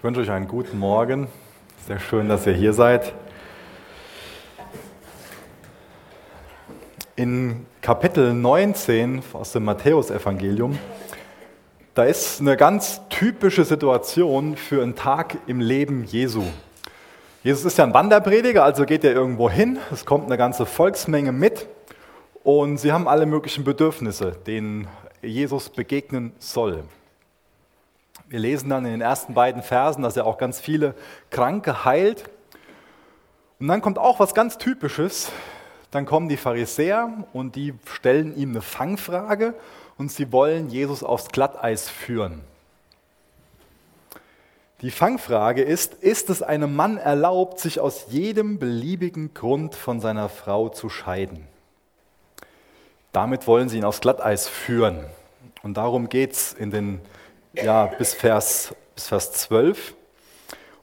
Ich wünsche euch einen guten Morgen. Sehr schön, dass ihr hier seid. In Kapitel 19 aus dem Matthäusevangelium, da ist eine ganz typische Situation für einen Tag im Leben Jesu. Jesus ist ja ein Wanderprediger, also geht er irgendwo hin. Es kommt eine ganze Volksmenge mit und sie haben alle möglichen Bedürfnisse, denen Jesus begegnen soll. Wir lesen dann in den ersten beiden Versen, dass er auch ganz viele Kranke heilt. Und dann kommt auch was ganz Typisches. Dann kommen die Pharisäer und die stellen ihm eine Fangfrage und sie wollen Jesus aufs Glatteis führen. Die Fangfrage ist, ist es einem Mann erlaubt, sich aus jedem beliebigen Grund von seiner Frau zu scheiden? Damit wollen sie ihn aufs Glatteis führen. Und darum geht es in den ja, bis, Vers, bis Vers 12.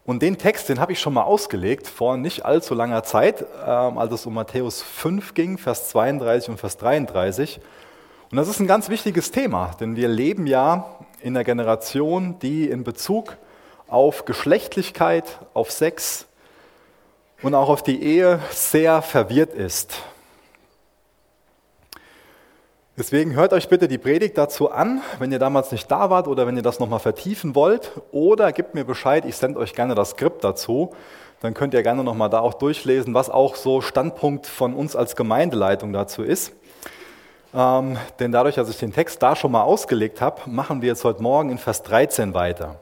Und den Text, den habe ich schon mal ausgelegt vor nicht allzu langer Zeit, ähm, als es um Matthäus 5 ging, Vers 32 und Vers 33. Und das ist ein ganz wichtiges Thema, denn wir leben ja in einer Generation, die in Bezug auf Geschlechtlichkeit, auf Sex und auch auf die Ehe sehr verwirrt ist. Deswegen hört euch bitte die Predigt dazu an, wenn ihr damals nicht da wart oder wenn ihr das nochmal vertiefen wollt. Oder gebt mir Bescheid, ich sende euch gerne das Skript dazu. Dann könnt ihr gerne nochmal da auch durchlesen, was auch so Standpunkt von uns als Gemeindeleitung dazu ist. Ähm, denn dadurch, dass ich den Text da schon mal ausgelegt habe, machen wir jetzt heute Morgen in Vers 13 weiter.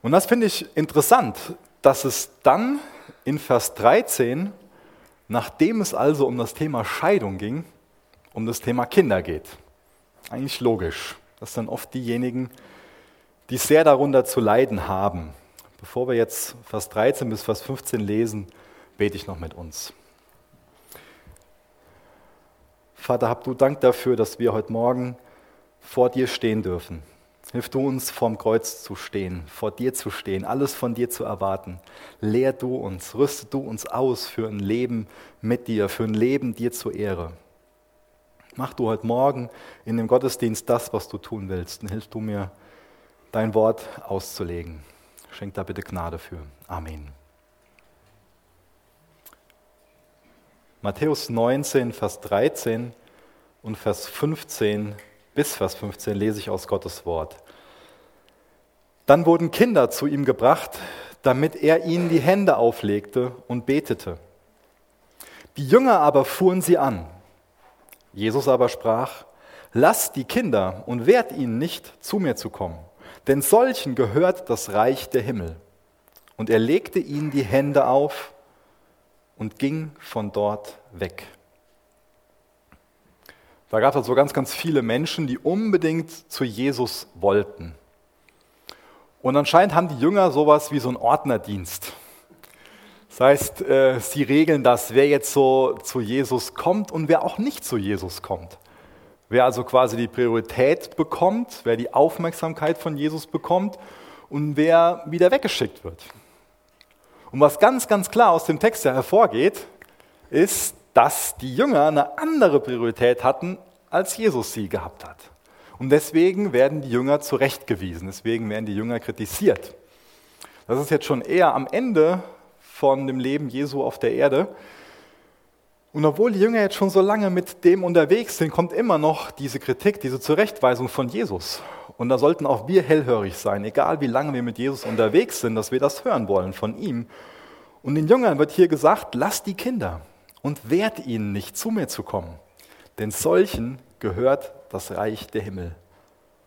Und das finde ich interessant, dass es dann in Vers 13, nachdem es also um das Thema Scheidung ging, um das Thema Kinder geht. Eigentlich logisch. Das sind oft diejenigen, die sehr darunter zu leiden haben. Bevor wir jetzt Vers 13 bis Vers 15 lesen, bete ich noch mit uns. Vater, hab du Dank dafür, dass wir heute Morgen vor dir stehen dürfen. Hilf du uns vorm Kreuz zu stehen, vor dir zu stehen, alles von dir zu erwarten. Lehr du uns, rüste du uns aus für ein Leben mit dir, für ein Leben dir zur Ehre. Mach du heute Morgen in dem Gottesdienst das, was du tun willst. Und hilf du mir, dein Wort auszulegen. Schenk da bitte Gnade für. Amen. Matthäus 19, Vers 13 und Vers 15 bis Vers 15 lese ich aus Gottes Wort. Dann wurden Kinder zu ihm gebracht, damit er ihnen die Hände auflegte und betete. Die Jünger aber fuhren sie an. Jesus aber sprach, lasst die Kinder und wehrt ihnen nicht, zu mir zu kommen, denn solchen gehört das Reich der Himmel. Und er legte ihnen die Hände auf und ging von dort weg. Da gab es also ganz, ganz viele Menschen, die unbedingt zu Jesus wollten. Und anscheinend haben die Jünger sowas wie so einen Ordnerdienst. Das heißt, äh, sie regeln das, wer jetzt so zu Jesus kommt und wer auch nicht zu Jesus kommt. Wer also quasi die Priorität bekommt, wer die Aufmerksamkeit von Jesus bekommt und wer wieder weggeschickt wird. Und was ganz, ganz klar aus dem Text hervorgeht, ist, dass die Jünger eine andere Priorität hatten, als Jesus sie gehabt hat. Und deswegen werden die Jünger zurechtgewiesen, deswegen werden die Jünger kritisiert. Das ist jetzt schon eher am Ende von dem Leben Jesu auf der Erde. Und obwohl die Jünger jetzt schon so lange mit dem unterwegs sind, kommt immer noch diese Kritik, diese Zurechtweisung von Jesus. Und da sollten auch wir hellhörig sein, egal wie lange wir mit Jesus unterwegs sind, dass wir das hören wollen von ihm. Und den Jüngern wird hier gesagt, lasst die Kinder und wehrt ihnen nicht, zu mir zu kommen. Denn solchen gehört das Reich der Himmel.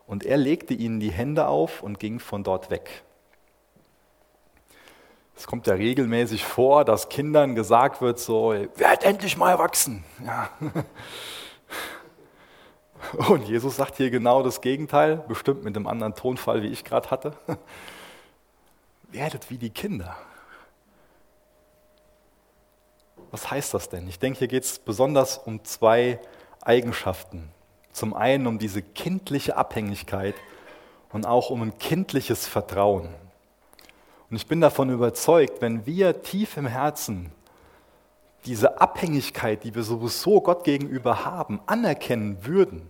Und er legte ihnen die Hände auf und ging von dort weg. Es kommt ja regelmäßig vor, dass Kindern gesagt wird, so, werd endlich mal erwachsen. Ja. Und Jesus sagt hier genau das Gegenteil, bestimmt mit einem anderen Tonfall, wie ich gerade hatte. Werdet wie die Kinder. Was heißt das denn? Ich denke, hier geht es besonders um zwei Eigenschaften. Zum einen um diese kindliche Abhängigkeit und auch um ein kindliches Vertrauen. Und ich bin davon überzeugt, wenn wir tief im Herzen diese Abhängigkeit, die wir sowieso Gott gegenüber haben, anerkennen würden,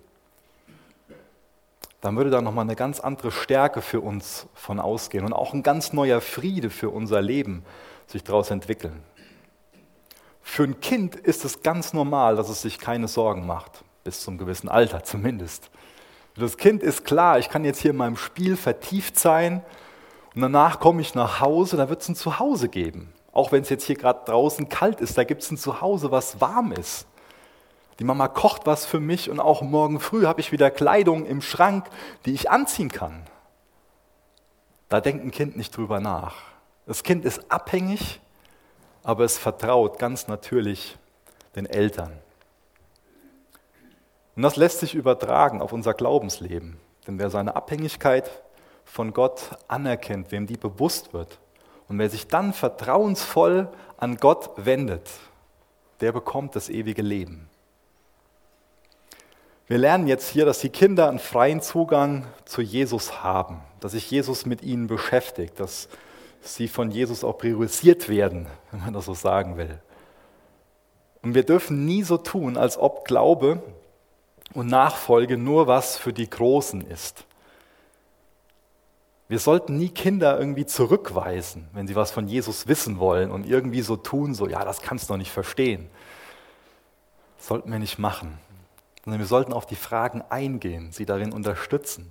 dann würde da nochmal eine ganz andere Stärke für uns von ausgehen und auch ein ganz neuer Friede für unser Leben sich daraus entwickeln. Für ein Kind ist es ganz normal, dass es sich keine Sorgen macht, bis zum gewissen Alter zumindest. Für das Kind ist klar, ich kann jetzt hier in meinem Spiel vertieft sein und danach komme ich nach Hause, da wird es ein Zuhause geben. Auch wenn es jetzt hier gerade draußen kalt ist, da gibt es ein Zuhause, was warm ist. Die Mama kocht was für mich und auch morgen früh habe ich wieder Kleidung im Schrank, die ich anziehen kann. Da denkt ein Kind nicht drüber nach. Das Kind ist abhängig, aber es vertraut ganz natürlich den Eltern. Und das lässt sich übertragen auf unser Glaubensleben. Denn wer seine Abhängigkeit von Gott anerkennt, wem die bewusst wird und wer sich dann vertrauensvoll an Gott wendet, der bekommt das ewige Leben. Wir lernen jetzt hier, dass die Kinder einen freien Zugang zu Jesus haben, dass sich Jesus mit ihnen beschäftigt, dass sie von Jesus auch priorisiert werden, wenn man das so sagen will. Und wir dürfen nie so tun, als ob Glaube und Nachfolge nur was für die Großen ist. Wir sollten nie Kinder irgendwie zurückweisen, wenn sie was von Jesus wissen wollen und irgendwie so tun, so, ja, das kannst du noch nicht verstehen. Das sollten wir nicht machen sondern wir sollten auf die Fragen eingehen, sie darin unterstützen,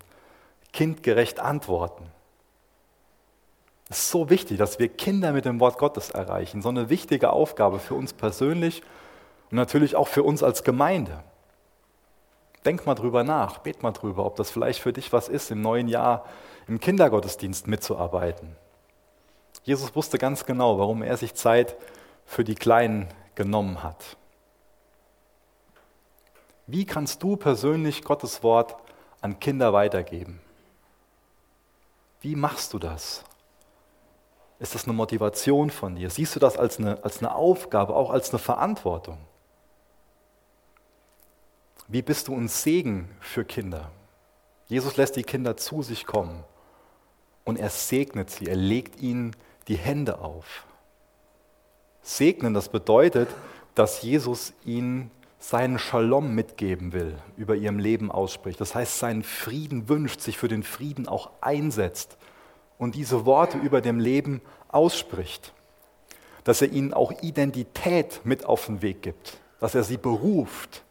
kindgerecht antworten. Es ist so wichtig, dass wir Kinder mit dem Wort Gottes erreichen. So eine wichtige Aufgabe für uns persönlich und natürlich auch für uns als Gemeinde. Denk mal drüber nach, bet mal drüber, ob das vielleicht für dich was ist, im neuen Jahr im Kindergottesdienst mitzuarbeiten. Jesus wusste ganz genau, warum er sich Zeit für die Kleinen genommen hat. Wie kannst du persönlich Gottes Wort an Kinder weitergeben? Wie machst du das? Ist das eine Motivation von dir? Siehst du das als eine, als eine Aufgabe, auch als eine Verantwortung? Wie bist du ein Segen für Kinder? Jesus lässt die Kinder zu sich kommen und er segnet sie, er legt ihnen die Hände auf. Segnen, das bedeutet, dass Jesus ihnen seinen Shalom mitgeben will, über ihrem Leben ausspricht. Das heißt, seinen Frieden wünscht, sich für den Frieden auch einsetzt und diese Worte über dem Leben ausspricht. Dass er ihnen auch Identität mit auf den Weg gibt, dass er sie beruft.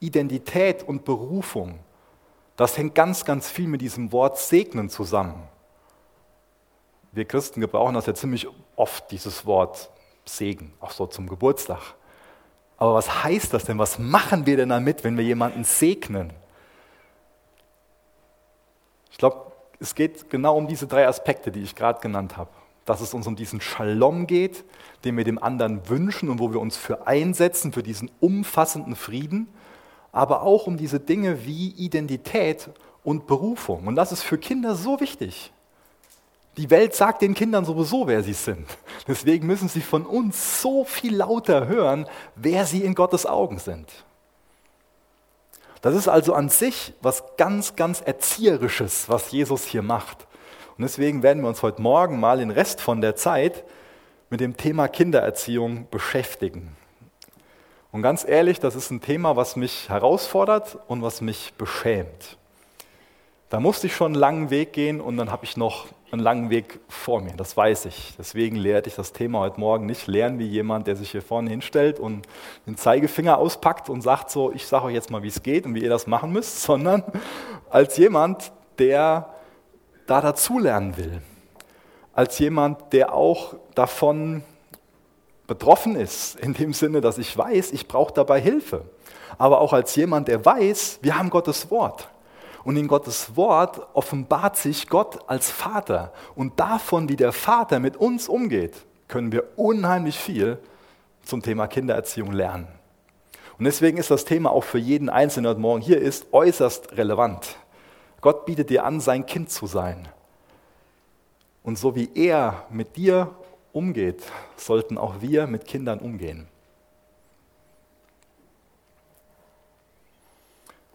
Identität und Berufung, das hängt ganz, ganz viel mit diesem Wort segnen zusammen. Wir Christen gebrauchen das ja ziemlich oft, dieses Wort Segen, auch so zum Geburtstag. Aber was heißt das denn? Was machen wir denn damit, wenn wir jemanden segnen? Ich glaube, es geht genau um diese drei Aspekte, die ich gerade genannt habe. Dass es uns um diesen Shalom geht, den wir dem anderen wünschen und wo wir uns für einsetzen, für diesen umfassenden Frieden, aber auch um diese Dinge wie Identität und Berufung. Und das ist für Kinder so wichtig. Die Welt sagt den Kindern sowieso, wer sie sind. Deswegen müssen sie von uns so viel lauter hören, wer sie in Gottes Augen sind. Das ist also an sich was ganz, ganz Erzieherisches, was Jesus hier macht. Und deswegen werden wir uns heute Morgen mal den Rest von der Zeit mit dem Thema Kindererziehung beschäftigen. Und ganz ehrlich, das ist ein Thema, was mich herausfordert und was mich beschämt. Da musste ich schon einen langen Weg gehen und dann habe ich noch einen langen Weg vor mir, das weiß ich. Deswegen lehre ich das Thema heute Morgen nicht lernen wie jemand, der sich hier vorne hinstellt und den Zeigefinger auspackt und sagt so, ich sage euch jetzt mal, wie es geht und wie ihr das machen müsst, sondern als jemand, der da dazulernen will. Als jemand, der auch davon betroffen ist, in dem Sinne, dass ich weiß, ich brauche dabei Hilfe. Aber auch als jemand, der weiß, wir haben Gottes Wort. Und in Gottes Wort offenbart sich Gott als Vater. Und davon, wie der Vater mit uns umgeht, können wir unheimlich viel zum Thema Kindererziehung lernen. Und deswegen ist das Thema auch für jeden Einzelnen heute Morgen hier ist äußerst relevant. Gott bietet dir an, sein Kind zu sein. Und so wie er mit dir umgeht, sollten auch wir mit Kindern umgehen.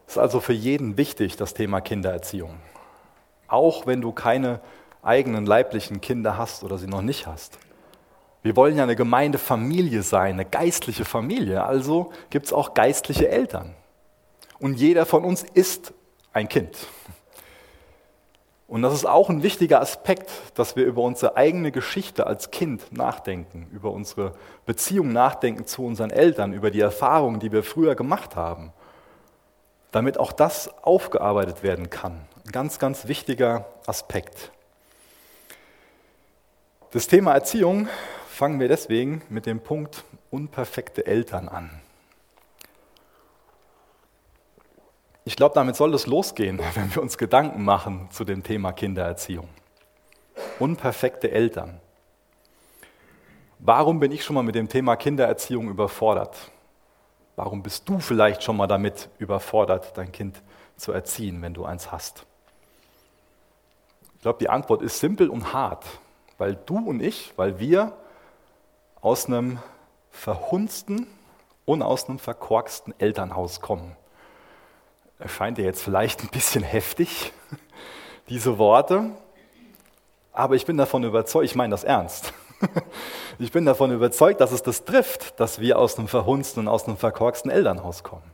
Ist also für jeden wichtig, das Thema Kindererziehung. Auch wenn du keine eigenen leiblichen Kinder hast oder sie noch nicht hast. Wir wollen ja eine Gemeindefamilie sein, eine geistliche Familie. Also gibt es auch geistliche Eltern. Und jeder von uns ist ein Kind. Und das ist auch ein wichtiger Aspekt, dass wir über unsere eigene Geschichte als Kind nachdenken, über unsere Beziehung nachdenken zu unseren Eltern, über die Erfahrungen, die wir früher gemacht haben, damit auch das aufgearbeitet werden kann. Ein ganz, ganz wichtiger Aspekt. Das Thema Erziehung fangen wir deswegen mit dem Punkt unperfekte Eltern an. Ich glaube, damit soll es losgehen, wenn wir uns Gedanken machen zu dem Thema Kindererziehung. Unperfekte Eltern. Warum bin ich schon mal mit dem Thema Kindererziehung überfordert? Warum bist du vielleicht schon mal damit überfordert, dein Kind zu erziehen, wenn du eins hast? Ich glaube, die Antwort ist simpel und hart, weil du und ich, weil wir aus einem verhunzten und aus einem verkorksten Elternhaus kommen erscheint dir jetzt vielleicht ein bisschen heftig, diese Worte, aber ich bin davon überzeugt, ich meine das ernst. Ich bin davon überzeugt, dass es das trifft, dass wir aus einem verhunzten und aus einem verkorksten Elternhaus kommen.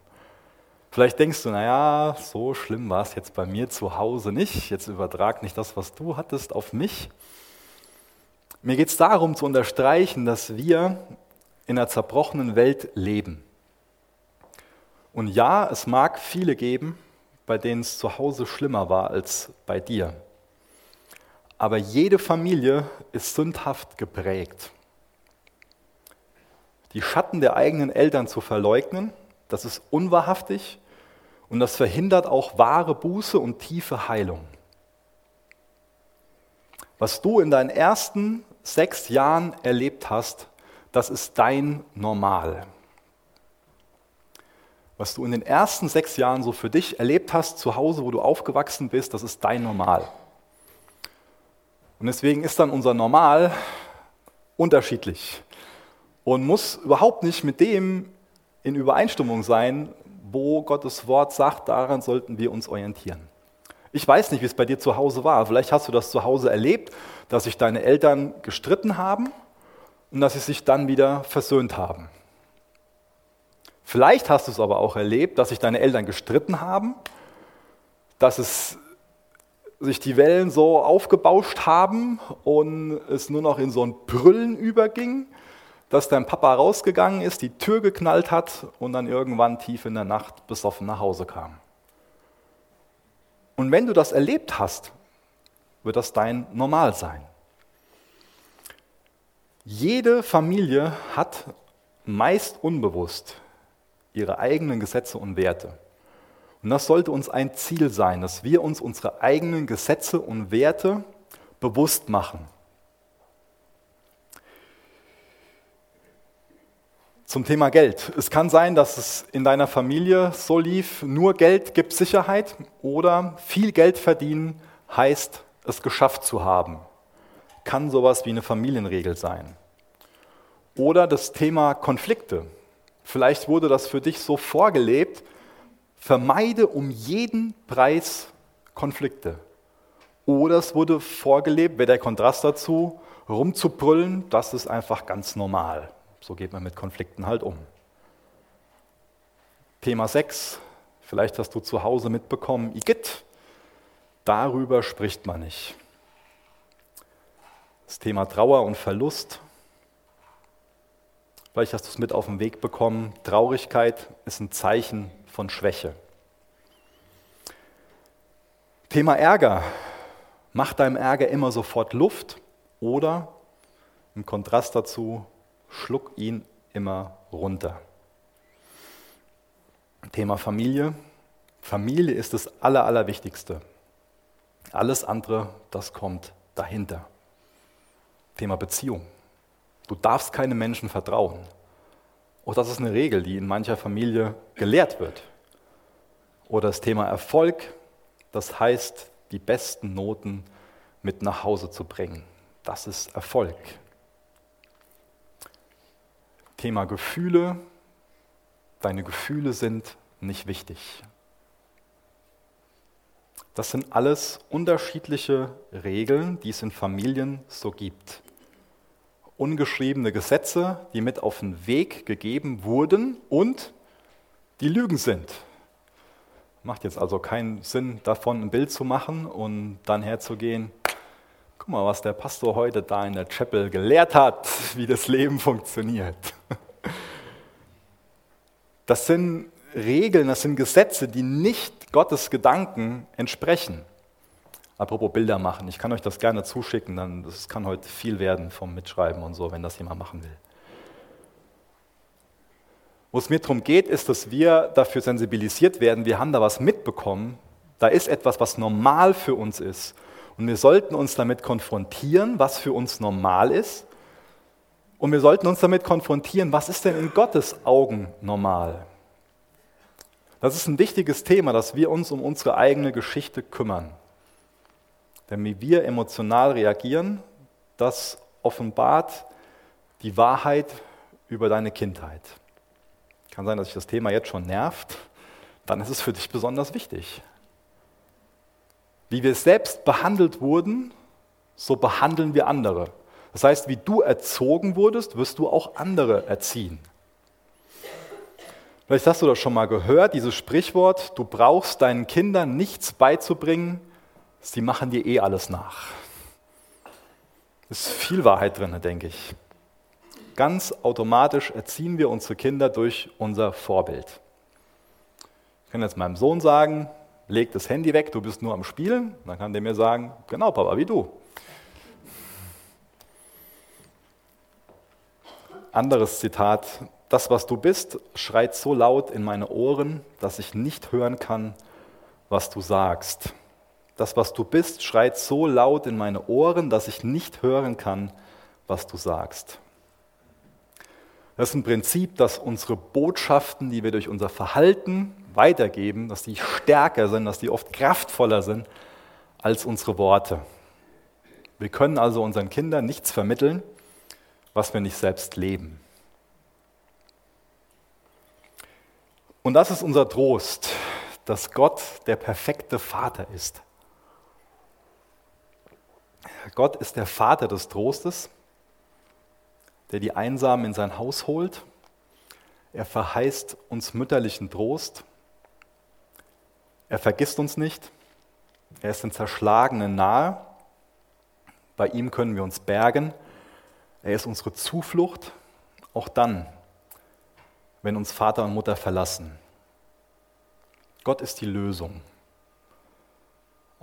Vielleicht denkst du, naja, so schlimm war es jetzt bei mir zu Hause nicht. Jetzt übertrag nicht das, was du hattest, auf mich. Mir geht es darum zu unterstreichen, dass wir in einer zerbrochenen Welt leben. Und ja, es mag viele geben, bei denen es zu Hause schlimmer war als bei dir. Aber jede Familie ist sündhaft geprägt. Die Schatten der eigenen Eltern zu verleugnen, das ist unwahrhaftig und das verhindert auch wahre Buße und tiefe Heilung. Was du in deinen ersten sechs Jahren erlebt hast, das ist dein Normal was du in den ersten sechs Jahren so für dich erlebt hast, zu Hause, wo du aufgewachsen bist, das ist dein Normal. Und deswegen ist dann unser Normal unterschiedlich und muss überhaupt nicht mit dem in Übereinstimmung sein, wo Gottes Wort sagt, daran sollten wir uns orientieren. Ich weiß nicht, wie es bei dir zu Hause war. Vielleicht hast du das zu Hause erlebt, dass sich deine Eltern gestritten haben und dass sie sich dann wieder versöhnt haben. Vielleicht hast du es aber auch erlebt, dass sich deine Eltern gestritten haben, dass es sich die Wellen so aufgebauscht haben und es nur noch in so ein Brüllen überging, dass dein Papa rausgegangen ist, die Tür geknallt hat und dann irgendwann tief in der Nacht besoffen nach Hause kam. Und wenn du das erlebt hast, wird das dein Normal sein. Jede Familie hat meist unbewusst ihre eigenen Gesetze und Werte. Und das sollte uns ein Ziel sein, dass wir uns unsere eigenen Gesetze und Werte bewusst machen. Zum Thema Geld. Es kann sein, dass es in deiner Familie so lief, nur Geld gibt Sicherheit oder viel Geld verdienen heißt, es geschafft zu haben. Kann sowas wie eine Familienregel sein. Oder das Thema Konflikte. Vielleicht wurde das für dich so vorgelebt, vermeide um jeden Preis Konflikte. Oder es wurde vorgelebt, wäre der Kontrast dazu, rumzubrüllen, das ist einfach ganz normal. So geht man mit Konflikten halt um. Thema 6, vielleicht hast du zu Hause mitbekommen, Igitt, darüber spricht man nicht. Das Thema Trauer und Verlust, Vielleicht hast du es mit auf den Weg bekommen. Traurigkeit ist ein Zeichen von Schwäche. Thema Ärger. Mach deinem Ärger immer sofort Luft oder im Kontrast dazu, schluck ihn immer runter. Thema Familie. Familie ist das Aller, Allerwichtigste. Alles andere, das kommt dahinter. Thema Beziehung. Du darfst keinem Menschen vertrauen. Auch das ist eine Regel, die in mancher Familie gelehrt wird. Oder das Thema Erfolg, das heißt, die besten Noten mit nach Hause zu bringen. Das ist Erfolg. Thema Gefühle. Deine Gefühle sind nicht wichtig. Das sind alles unterschiedliche Regeln, die es in Familien so gibt ungeschriebene Gesetze, die mit auf den Weg gegeben wurden und die Lügen sind. Macht jetzt also keinen Sinn, davon ein Bild zu machen und dann herzugehen. Guck mal, was der Pastor heute da in der Chapel gelehrt hat, wie das Leben funktioniert. Das sind Regeln, das sind Gesetze, die nicht Gottes Gedanken entsprechen. Apropos Bilder machen, ich kann euch das gerne zuschicken, dann das kann heute viel werden vom Mitschreiben und so, wenn das jemand machen will. Wo es mir darum geht, ist, dass wir dafür sensibilisiert werden, wir haben da was mitbekommen, da ist etwas, was normal für uns ist. Und wir sollten uns damit konfrontieren, was für uns normal ist. Und wir sollten uns damit konfrontieren, was ist denn in Gottes Augen normal? Das ist ein wichtiges Thema, dass wir uns um unsere eigene Geschichte kümmern. Denn wie wir emotional reagieren, das offenbart die Wahrheit über deine Kindheit. Kann sein, dass sich das Thema jetzt schon nervt, dann ist es für dich besonders wichtig. Wie wir selbst behandelt wurden, so behandeln wir andere. Das heißt, wie du erzogen wurdest, wirst du auch andere erziehen. Vielleicht hast du das schon mal gehört, dieses Sprichwort, du brauchst deinen Kindern nichts beizubringen, sie machen dir eh alles nach. Ist viel Wahrheit drin, denke ich. Ganz automatisch erziehen wir unsere Kinder durch unser Vorbild. Ich kann jetzt meinem Sohn sagen, leg das Handy weg, du bist nur am Spielen. Dann kann der mir sagen, genau Papa, wie du. Anderes Zitat, das, was du bist, schreit so laut in meine Ohren, dass ich nicht hören kann, was du sagst. Das, was du bist, schreit so laut in meine Ohren, dass ich nicht hören kann, was du sagst. Das ist ein Prinzip, dass unsere Botschaften, die wir durch unser Verhalten weitergeben, dass die stärker sind, dass die oft kraftvoller sind als unsere Worte. Wir können also unseren Kindern nichts vermitteln, was wir nicht selbst leben. Und das ist unser Trost, dass Gott der perfekte Vater ist. Gott ist der Vater des Trostes der die Einsamen in sein Haus holt. Er verheißt uns mütterlichen Trost. Er vergisst uns nicht. Er ist den Zerschlagenen nahe. Bei ihm können wir uns bergen. Er ist unsere Zuflucht, auch dann, wenn uns Vater und Mutter verlassen. Gott ist die Lösung.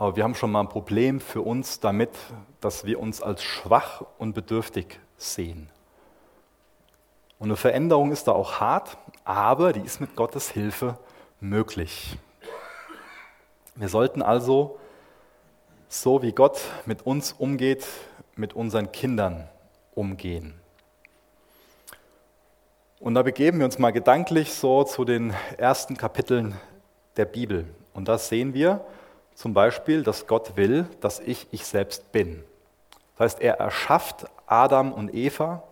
Aber wir haben schon mal ein Problem für uns damit, dass wir uns als schwach und bedürftig sehen. Und eine Veränderung ist da auch hart, aber die ist mit Gottes Hilfe möglich. Wir sollten also, so wie Gott mit uns umgeht, mit unseren Kindern umgehen. Und da begeben wir uns mal gedanklich so zu den ersten Kapiteln der Bibel. Und da sehen wir zum Beispiel, dass Gott will, dass ich ich selbst bin. Das heißt, er erschafft Adam und Eva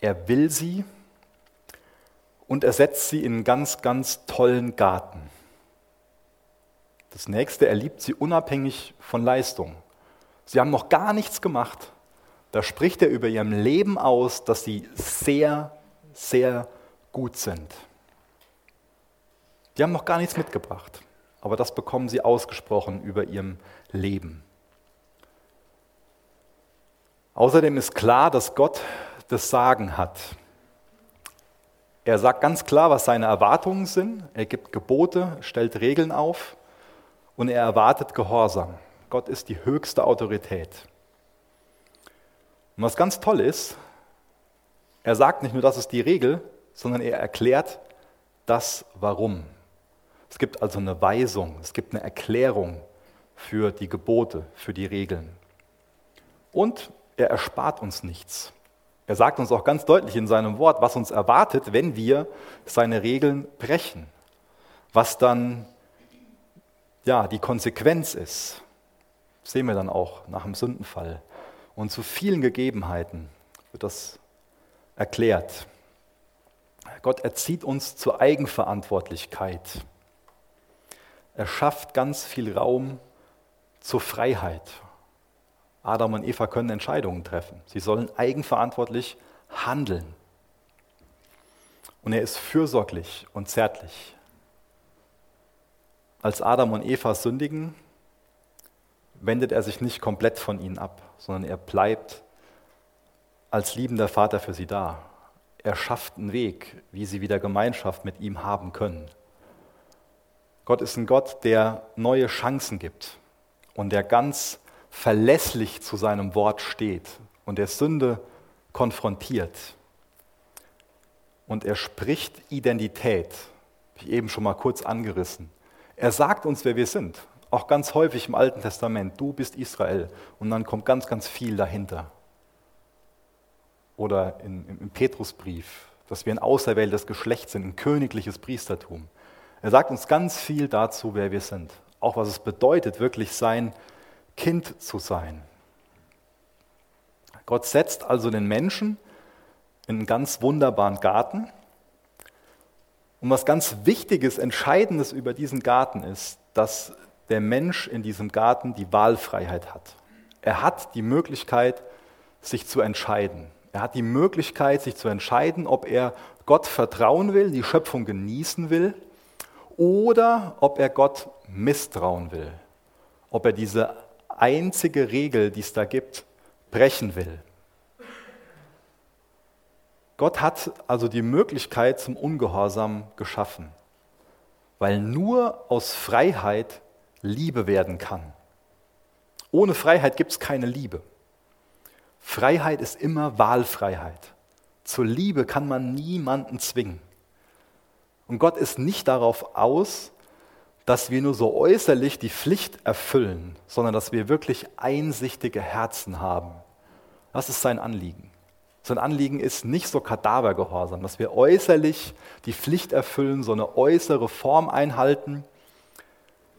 er will sie und er setzt sie in einen ganz, ganz tollen Garten. Das nächste, er liebt sie unabhängig von Leistung. Sie haben noch gar nichts gemacht. Da spricht er über ihrem Leben aus, dass sie sehr, sehr gut sind. Die haben noch gar nichts mitgebracht, aber das bekommen sie ausgesprochen über ihrem Leben. Außerdem ist klar, dass Gott das Sagen hat. Er sagt ganz klar, was seine Erwartungen sind. Er gibt Gebote, stellt Regeln auf und er erwartet Gehorsam. Gott ist die höchste Autorität. Und was ganz toll ist, er sagt nicht nur, das ist die Regel, sondern er erklärt das Warum. Es gibt also eine Weisung, es gibt eine Erklärung für die Gebote, für die Regeln. Und er erspart uns nichts. Er sagt uns auch ganz deutlich in seinem Wort, was uns erwartet, wenn wir seine Regeln brechen. Was dann ja, die Konsequenz ist. Das sehen wir dann auch nach dem Sündenfall. Und zu vielen Gegebenheiten wird das erklärt. Gott erzieht uns zur Eigenverantwortlichkeit. Er schafft ganz viel Raum zur Freiheit. Adam und Eva können Entscheidungen treffen. Sie sollen eigenverantwortlich handeln. Und er ist fürsorglich und zärtlich. als Adam und Eva sündigen, wendet er sich nicht komplett von ihnen ab, sondern er bleibt als liebender Vater für sie da. Er schafft einen Weg, wie sie wieder Gemeinschaft mit ihm haben können. Gott ist ein Gott, der neue Chancen gibt und der ganz verlässlich zu seinem Wort steht und der Sünde konfrontiert. Und er spricht Identität, wie eben schon mal kurz angerissen. Er sagt uns, wer wir sind. Auch ganz häufig im Alten Testament, du bist Israel. Und dann kommt ganz, ganz viel dahinter. Oder in, im Petrusbrief, dass wir ein auserwähltes Geschlecht sind, ein königliches Priestertum. Er sagt uns ganz viel dazu, wer wir sind. Auch was es bedeutet, wirklich sein Kind zu sein. Gott setzt also den Menschen in einen ganz wunderbaren Garten. Und was ganz Wichtiges, Entscheidendes über diesen Garten ist, dass der Mensch in diesem Garten die Wahlfreiheit hat. Er hat die Möglichkeit, sich zu entscheiden. Er hat die Möglichkeit, sich zu entscheiden, ob er Gott vertrauen will, die Schöpfung genießen will, oder ob er Gott misstrauen will, ob er diese einzige Regel, die es da gibt, brechen will. Gott hat also die Möglichkeit zum Ungehorsam geschaffen, weil nur aus Freiheit Liebe werden kann. Ohne Freiheit gibt es keine Liebe. Freiheit ist immer Wahlfreiheit. Zur Liebe kann man niemanden zwingen. Und Gott ist nicht darauf aus, dass wir nur so äußerlich die Pflicht erfüllen, sondern dass wir wirklich einsichtige Herzen haben. Das ist sein Anliegen. Sein Anliegen ist nicht so Kadavergehorsam, dass wir äußerlich die Pflicht erfüllen, so eine äußere Form einhalten.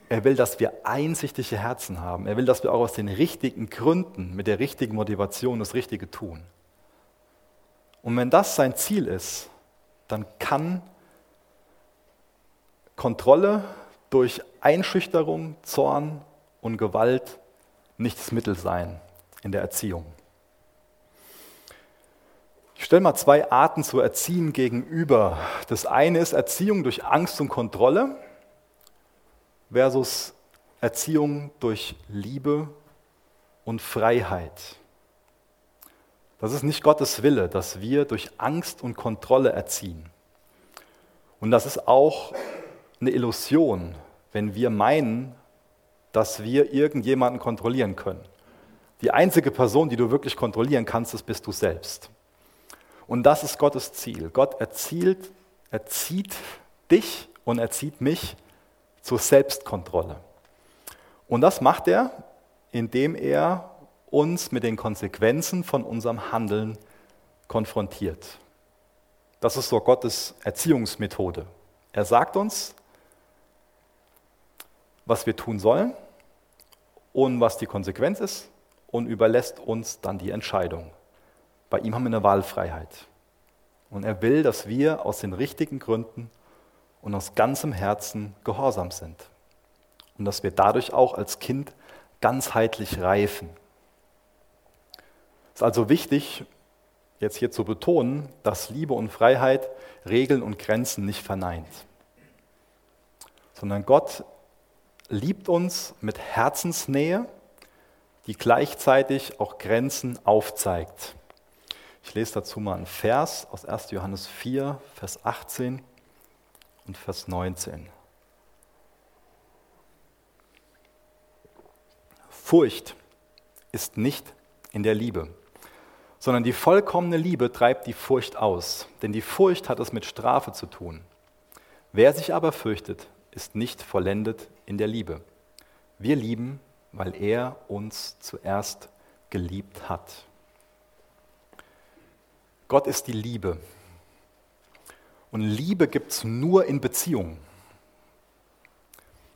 Er will, dass wir einsichtige Herzen haben. Er will, dass wir auch aus den richtigen Gründen, mit der richtigen Motivation das Richtige tun. Und wenn das sein Ziel ist, dann kann Kontrolle durch Einschüchterung, Zorn und Gewalt nicht das Mittel sein in der Erziehung. Ich stelle mal zwei Arten zu erziehen gegenüber. Das eine ist Erziehung durch Angst und Kontrolle versus Erziehung durch Liebe und Freiheit. Das ist nicht Gottes Wille, dass wir durch Angst und Kontrolle erziehen. Und das ist auch eine Illusion, wenn wir meinen, dass wir irgendjemanden kontrollieren können. Die einzige Person, die du wirklich kontrollieren kannst, das bist du selbst. Und das ist Gottes Ziel. Gott erzielt, erzieht dich und erzieht mich zur Selbstkontrolle. Und das macht er, indem er uns mit den Konsequenzen von unserem Handeln konfrontiert. Das ist so Gottes Erziehungsmethode. Er sagt uns, was wir tun sollen und was die Konsequenz ist und überlässt uns dann die Entscheidung. Bei ihm haben wir eine Wahlfreiheit. Und er will, dass wir aus den richtigen Gründen und aus ganzem Herzen gehorsam sind. Und dass wir dadurch auch als Kind ganzheitlich reifen. Es ist also wichtig, jetzt hier zu betonen, dass Liebe und Freiheit Regeln und Grenzen nicht verneint, sondern Gott liebt uns mit Herzensnähe, die gleichzeitig auch Grenzen aufzeigt. Ich lese dazu mal einen Vers aus 1. Johannes 4, Vers 18 und Vers 19. Furcht ist nicht in der Liebe, sondern die vollkommene Liebe treibt die Furcht aus, denn die Furcht hat es mit Strafe zu tun. Wer sich aber fürchtet, ist nicht vollendet in der Liebe. Wir lieben, weil er uns zuerst geliebt hat. Gott ist die Liebe. Und Liebe gibt es nur in Beziehungen.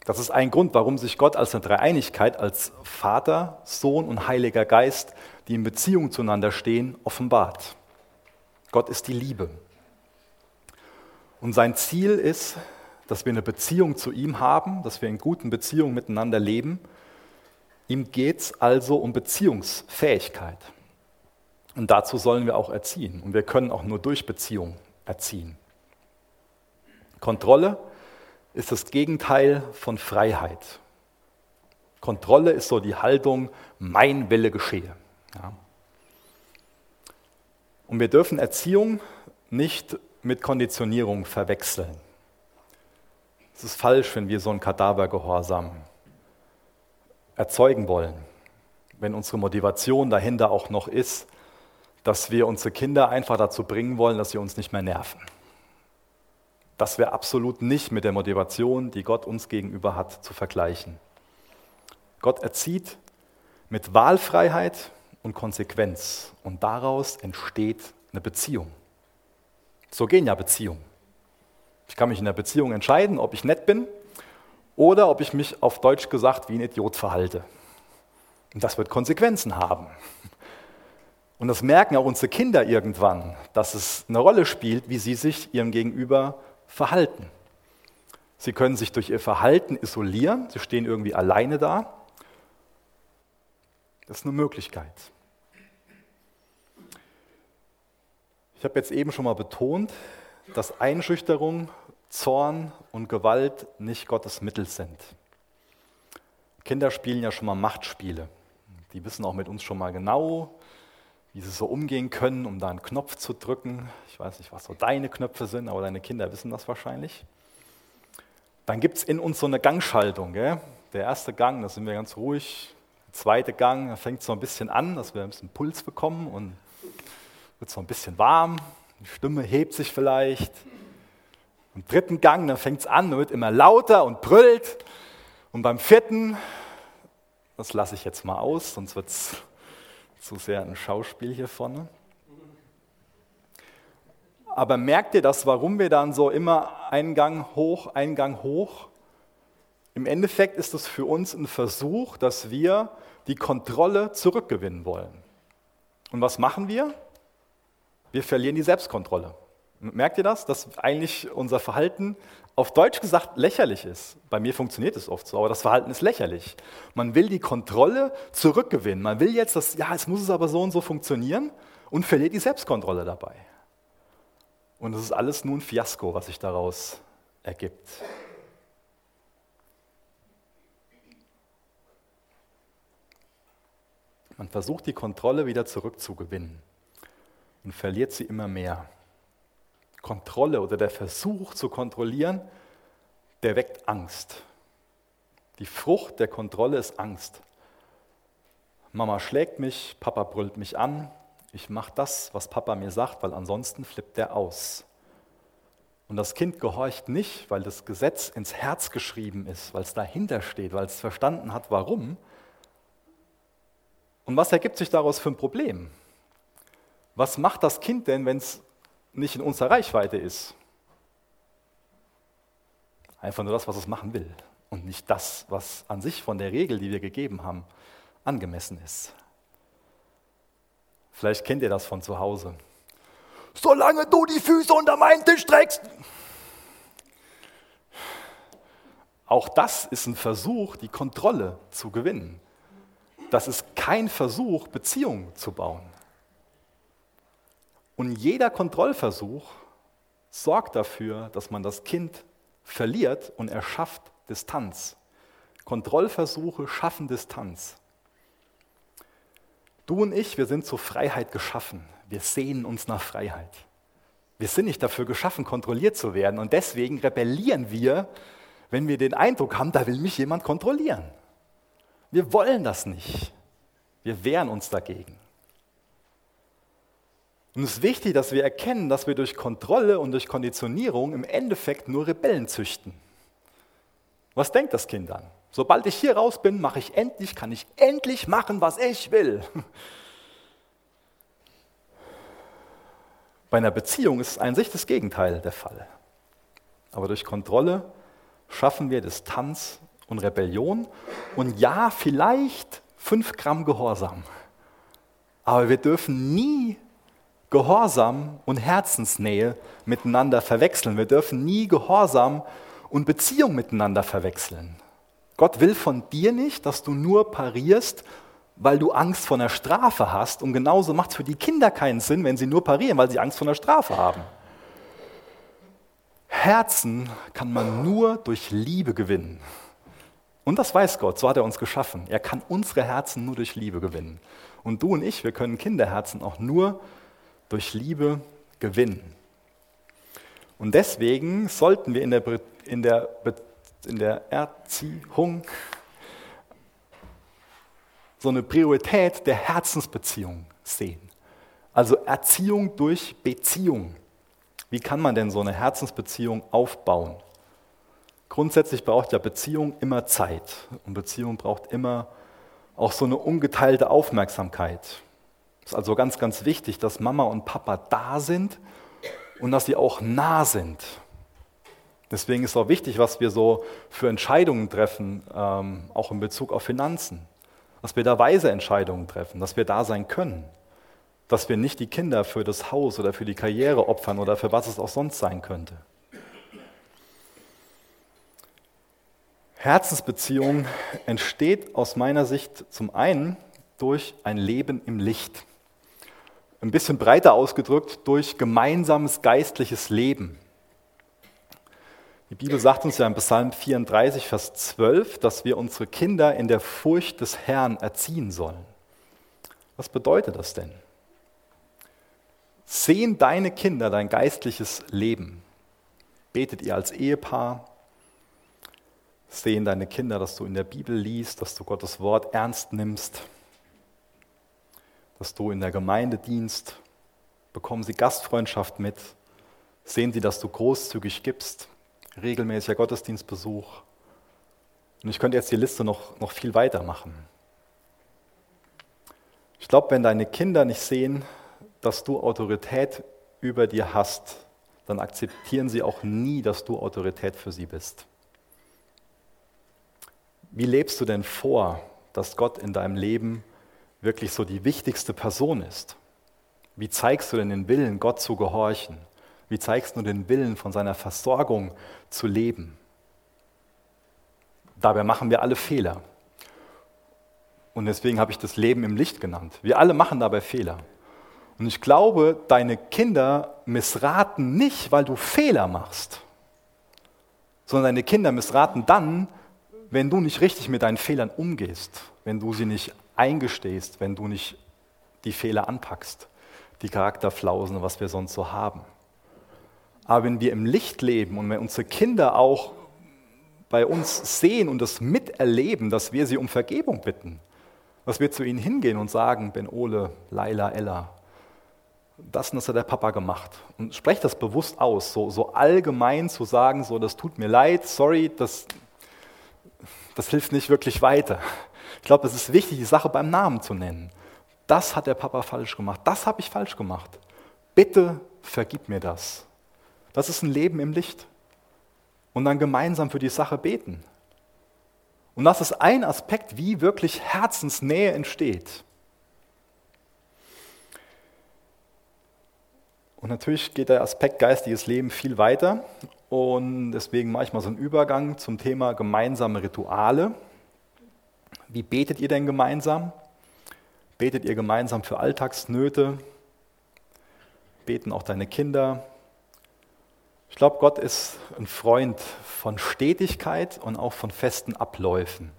Das ist ein Grund, warum sich Gott als eine Dreieinigkeit, als Vater, Sohn und Heiliger Geist, die in Beziehung zueinander stehen, offenbart. Gott ist die Liebe. Und sein Ziel ist, dass wir eine Beziehung zu ihm haben, dass wir in guten Beziehungen miteinander leben. Ihm geht es also um Beziehungsfähigkeit. Und dazu sollen wir auch erziehen. Und wir können auch nur durch Beziehung erziehen. Kontrolle ist das Gegenteil von Freiheit. Kontrolle ist so die Haltung, mein Wille geschehe. Ja. Und wir dürfen Erziehung nicht mit Konditionierung verwechseln. Es ist falsch, wenn wir so einen Kadavergehorsam erzeugen wollen. Wenn unsere Motivation dahinter auch noch ist, dass wir unsere Kinder einfach dazu bringen wollen, dass sie uns nicht mehr nerven. Das wäre absolut nicht mit der Motivation, die Gott uns gegenüber hat, zu vergleichen. Gott erzieht mit Wahlfreiheit und Konsequenz und daraus entsteht eine Beziehung. So gehen ja Beziehungen. Ich kann mich in der Beziehung entscheiden, ob ich nett bin oder ob ich mich auf Deutsch gesagt wie ein Idiot verhalte. Und das wird Konsequenzen haben. Und das merken auch unsere Kinder irgendwann, dass es eine Rolle spielt, wie sie sich ihrem Gegenüber verhalten. Sie können sich durch ihr Verhalten isolieren, sie stehen irgendwie alleine da. Das ist eine Möglichkeit. Ich habe jetzt eben schon mal betont, dass Einschüchterung, Zorn und Gewalt nicht Gottes Mittel sind. Kinder spielen ja schon mal Machtspiele. Die wissen auch mit uns schon mal genau, wie sie so umgehen können, um da einen Knopf zu drücken. Ich weiß nicht, was so deine Knöpfe sind, aber deine Kinder wissen das wahrscheinlich. Dann gibt es in uns so eine Gangschaltung. Gell? Der erste Gang, da sind wir ganz ruhig. Der zweite Gang, da fängt so ein bisschen an, dass wir ein bisschen Puls bekommen und wird so ein bisschen warm. Die Stimme hebt sich vielleicht. Im dritten Gang, dann fängt es an, wird immer lauter und brüllt. Und beim vierten, das lasse ich jetzt mal aus, sonst wird es zu sehr ein Schauspiel hier vorne. Aber merkt ihr das, warum wir dann so immer einen Gang hoch, einen Gang hoch? Im Endeffekt ist es für uns ein Versuch, dass wir die Kontrolle zurückgewinnen wollen. Und was machen wir? Wir verlieren die Selbstkontrolle. Merkt ihr das? Dass eigentlich unser Verhalten auf Deutsch gesagt lächerlich ist. Bei mir funktioniert es oft so, aber das Verhalten ist lächerlich. Man will die Kontrolle zurückgewinnen. Man will jetzt, dass, ja, jetzt muss es aber so und so funktionieren und verliert die Selbstkontrolle dabei. Und es ist alles nur ein Fiasko, was sich daraus ergibt. Man versucht die Kontrolle wieder zurückzugewinnen und verliert sie immer mehr. Kontrolle oder der Versuch zu kontrollieren, der weckt Angst. Die Frucht der Kontrolle ist Angst. Mama schlägt mich, Papa brüllt mich an, ich mache das, was Papa mir sagt, weil ansonsten flippt er aus. Und das Kind gehorcht nicht, weil das Gesetz ins Herz geschrieben ist, weil es dahinter steht, weil es verstanden hat, warum. Und was ergibt sich daraus für ein Problem? Was macht das Kind denn, wenn es nicht in unserer Reichweite ist. Einfach nur das, was es machen will und nicht das, was an sich von der Regel, die wir gegeben haben, angemessen ist. Vielleicht kennt ihr das von zu Hause. Solange du die Füße unter meinen Tisch streckst. Auch das ist ein Versuch, die Kontrolle zu gewinnen. Das ist kein Versuch, Beziehungen zu bauen. Und jeder Kontrollversuch sorgt dafür, dass man das Kind verliert und er schafft Distanz. Kontrollversuche schaffen Distanz. Du und ich, wir sind zur Freiheit geschaffen. Wir sehnen uns nach Freiheit. Wir sind nicht dafür geschaffen, kontrolliert zu werden. Und deswegen rebellieren wir, wenn wir den Eindruck haben, da will mich jemand kontrollieren. Wir wollen das nicht. Wir wehren uns dagegen. Und es ist wichtig, dass wir erkennen, dass wir durch Kontrolle und durch Konditionierung im Endeffekt nur Rebellen züchten. Was denkt das Kind dann? Sobald ich hier raus bin, mache ich endlich, kann ich endlich machen, was ich will. Bei einer Beziehung ist an sich das Gegenteil der Fall. Aber durch Kontrolle schaffen wir Distanz und Rebellion und ja, vielleicht fünf Gramm Gehorsam. Aber wir dürfen nie Gehorsam und Herzensnähe miteinander verwechseln. Wir dürfen nie Gehorsam und Beziehung miteinander verwechseln. Gott will von dir nicht, dass du nur parierst, weil du Angst vor einer Strafe hast. Und genauso macht es für die Kinder keinen Sinn, wenn sie nur parieren, weil sie Angst vor einer Strafe haben. Herzen kann man nur durch Liebe gewinnen. Und das weiß Gott, so hat er uns geschaffen. Er kann unsere Herzen nur durch Liebe gewinnen. Und du und ich, wir können Kinderherzen auch nur durch Liebe gewinnen. Und deswegen sollten wir in der, in der, in der Erziehung so eine Priorität der Herzensbeziehung sehen. Also Erziehung durch Beziehung. Wie kann man denn so eine Herzensbeziehung aufbauen? Grundsätzlich braucht ja Beziehung immer Zeit und Beziehung braucht immer auch so eine ungeteilte Aufmerksamkeit. Es ist also ganz, ganz wichtig, dass Mama und Papa da sind und dass sie auch nah sind. Deswegen ist auch wichtig, was wir so für Entscheidungen treffen, ähm, auch in Bezug auf Finanzen. Dass wir da weise Entscheidungen treffen, dass wir da sein können. Dass wir nicht die Kinder für das Haus oder für die Karriere opfern oder für was es auch sonst sein könnte. Herzensbeziehung entsteht aus meiner Sicht zum einen durch ein Leben im Licht. Ein bisschen breiter ausgedrückt durch gemeinsames geistliches Leben. Die Bibel sagt uns ja im Psalm 34, Vers 12, dass wir unsere Kinder in der Furcht des Herrn erziehen sollen. Was bedeutet das denn? Sehen deine Kinder dein geistliches Leben? Betet ihr als Ehepaar? Sehen deine Kinder, dass du in der Bibel liest, dass du Gottes Wort ernst nimmst, dass du in der Gemeinde dienst? Bekommen sie Gastfreundschaft mit? Sehen sie, dass du großzügig gibst? Regelmäßiger Gottesdienstbesuch? Und ich könnte jetzt die Liste noch, noch viel weitermachen. Ich glaube, wenn deine Kinder nicht sehen, dass du Autorität über dir hast, dann akzeptieren sie auch nie, dass du Autorität für sie bist. Wie lebst du denn vor, dass Gott in deinem Leben wirklich so die wichtigste Person ist? Wie zeigst du denn den Willen, Gott zu gehorchen? Wie zeigst du den Willen, von seiner Versorgung zu leben? Dabei machen wir alle Fehler. Und deswegen habe ich das Leben im Licht genannt. Wir alle machen dabei Fehler. Und ich glaube, deine Kinder missraten nicht, weil du Fehler machst, sondern deine Kinder missraten dann, wenn du nicht richtig mit deinen Fehlern umgehst, wenn du sie nicht eingestehst, wenn du nicht die Fehler anpackst, die Charakterflausen, was wir sonst so haben. Aber wenn wir im Licht leben und wenn unsere Kinder auch bei uns sehen und das miterleben, dass wir sie um Vergebung bitten, dass wir zu ihnen hingehen und sagen, Ben Ole, Laila, Ella, das und das hat der Papa gemacht. Und sprecht das bewusst aus, so, so allgemein zu sagen, so, das tut mir leid, sorry, das, das hilft nicht wirklich weiter. Ich glaube, es ist wichtig, die Sache beim Namen zu nennen. Das hat der Papa falsch gemacht, das habe ich falsch gemacht. Bitte vergib mir das. Das ist ein Leben im Licht. Und dann gemeinsam für die Sache beten. Und das ist ein Aspekt, wie wirklich Herzensnähe entsteht. Und natürlich geht der Aspekt geistiges Leben viel weiter. Und deswegen mache ich mal so einen Übergang zum Thema gemeinsame Rituale. Wie betet ihr denn gemeinsam? Betet ihr gemeinsam für Alltagsnöte? Beten auch deine Kinder? Ich glaube, Gott ist ein Freund von Stetigkeit und auch von festen Abläufen.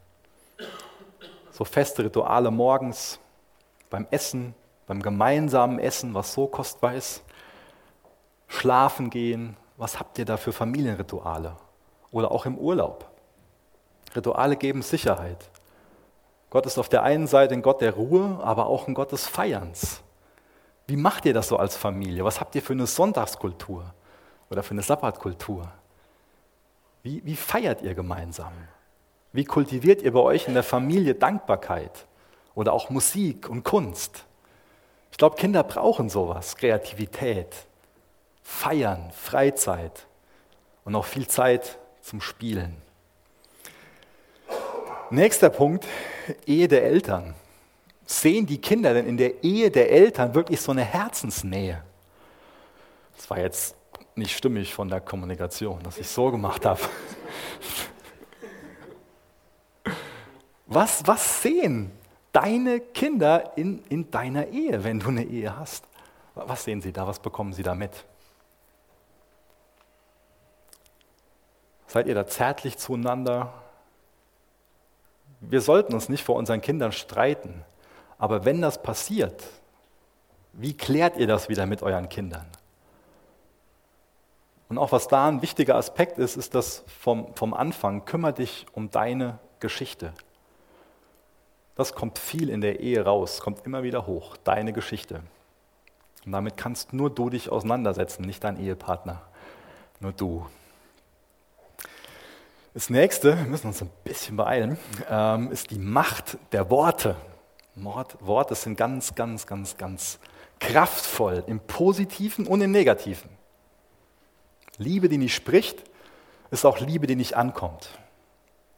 So feste Rituale morgens, beim Essen, beim gemeinsamen Essen, was so kostbar ist schlafen gehen, was habt ihr da für Familienrituale? Oder auch im Urlaub. Rituale geben Sicherheit. Gott ist auf der einen Seite ein Gott der Ruhe, aber auch ein Gott des Feierns. Wie macht ihr das so als Familie? Was habt ihr für eine Sonntagskultur oder für eine Sabbatkultur? Wie, wie feiert ihr gemeinsam? Wie kultiviert ihr bei euch in der Familie Dankbarkeit oder auch Musik und Kunst? Ich glaube, Kinder brauchen sowas, Kreativität, Feiern, Freizeit und auch viel Zeit zum Spielen. Nächster Punkt, Ehe der Eltern. Sehen die Kinder denn in der Ehe der Eltern wirklich so eine Herzensnähe? Das war jetzt nicht stimmig von der Kommunikation, dass ich so gemacht habe. Was, was sehen deine Kinder in, in deiner Ehe, wenn du eine Ehe hast? Was sehen sie da? Was bekommen sie da mit? Seid ihr da zärtlich zueinander? Wir sollten uns nicht vor unseren Kindern streiten. Aber wenn das passiert, wie klärt ihr das wieder mit euren Kindern? Und auch was da ein wichtiger Aspekt ist, ist dass vom, vom Anfang, kümmere dich um deine Geschichte. Das kommt viel in der Ehe raus, kommt immer wieder hoch, deine Geschichte. Und damit kannst nur du dich auseinandersetzen, nicht dein Ehepartner, nur du. Das nächste, wir müssen uns ein bisschen beeilen, ähm, ist die Macht der Worte. Worte sind ganz, ganz, ganz, ganz kraftvoll im Positiven und im Negativen. Liebe, die nicht spricht, ist auch Liebe, die nicht ankommt.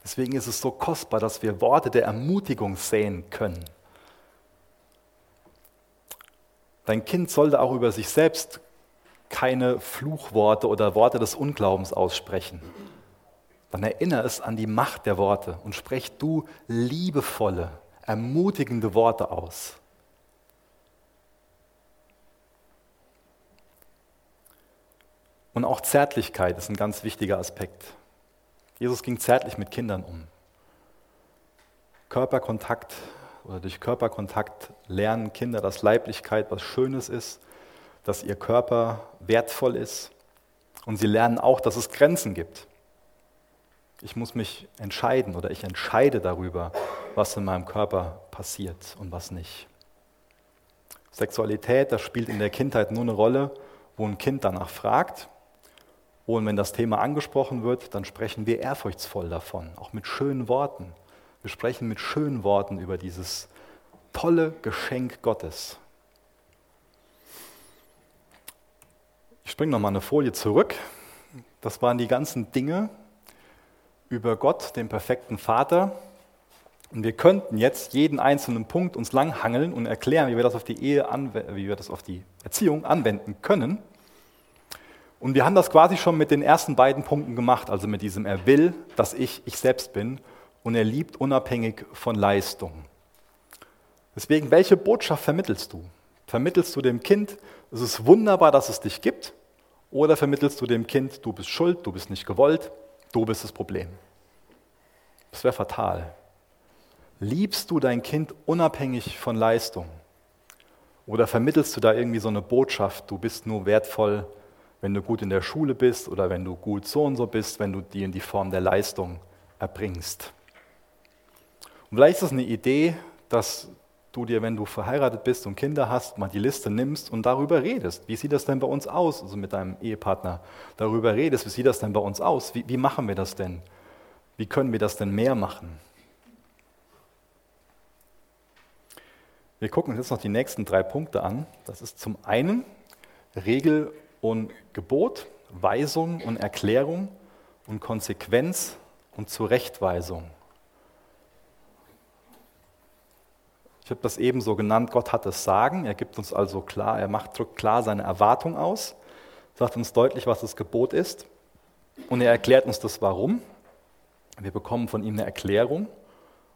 Deswegen ist es so kostbar, dass wir Worte der Ermutigung sehen können. Dein Kind sollte auch über sich selbst keine Fluchworte oder Worte des Unglaubens aussprechen. Dann erinnere es an die Macht der Worte und sprech du liebevolle, ermutigende Worte aus. Und auch Zärtlichkeit ist ein ganz wichtiger Aspekt. Jesus ging zärtlich mit Kindern um. Körperkontakt oder durch Körperkontakt lernen Kinder, dass Leiblichkeit was Schönes ist, dass ihr Körper wertvoll ist. Und sie lernen auch, dass es Grenzen gibt. Ich muss mich entscheiden oder ich entscheide darüber, was in meinem Körper passiert und was nicht. Sexualität, das spielt in der Kindheit nur eine Rolle, wo ein Kind danach fragt und wenn das Thema angesprochen wird, dann sprechen wir ehrfurchtsvoll davon, auch mit schönen Worten. Wir sprechen mit schönen Worten über dieses tolle Geschenk Gottes. Ich springe nochmal eine Folie zurück. Das waren die ganzen Dinge über Gott, den perfekten Vater. Und wir könnten jetzt jeden einzelnen Punkt uns langhangeln und erklären, wie wir das auf die Ehe, wie wir das auf die Erziehung anwenden können. Und wir haben das quasi schon mit den ersten beiden Punkten gemacht, also mit diesem, er will, dass ich ich selbst bin und er liebt unabhängig von Leistung. Deswegen, welche Botschaft vermittelst du? Vermittelst du dem Kind, es ist wunderbar, dass es dich gibt, oder vermittelst du dem Kind, du bist schuld, du bist nicht gewollt, du bist das Problem? Das wäre fatal. Liebst du dein Kind unabhängig von Leistung? Oder vermittelst du da irgendwie so eine Botschaft, du bist nur wertvoll, wenn du gut in der Schule bist oder wenn du gut so und so bist, wenn du die in die Form der Leistung erbringst. Und vielleicht ist es eine Idee, dass du dir, wenn du verheiratet bist und Kinder hast, mal die Liste nimmst und darüber redest. Wie sieht das denn bei uns aus? Also mit deinem Ehepartner darüber redest. Wie sieht das denn bei uns aus? Wie, wie machen wir das denn? Wie können wir das denn mehr machen? Wir gucken uns jetzt noch die nächsten drei Punkte an. Das ist zum einen Regel und Gebot, Weisung und Erklärung und Konsequenz und Zurechtweisung. Ich habe das eben so genannt, Gott hat das Sagen, er gibt uns also klar, er macht, drückt klar seine Erwartung aus, sagt uns deutlich, was das Gebot ist und er erklärt uns das Warum. Wir bekommen von ihm eine Erklärung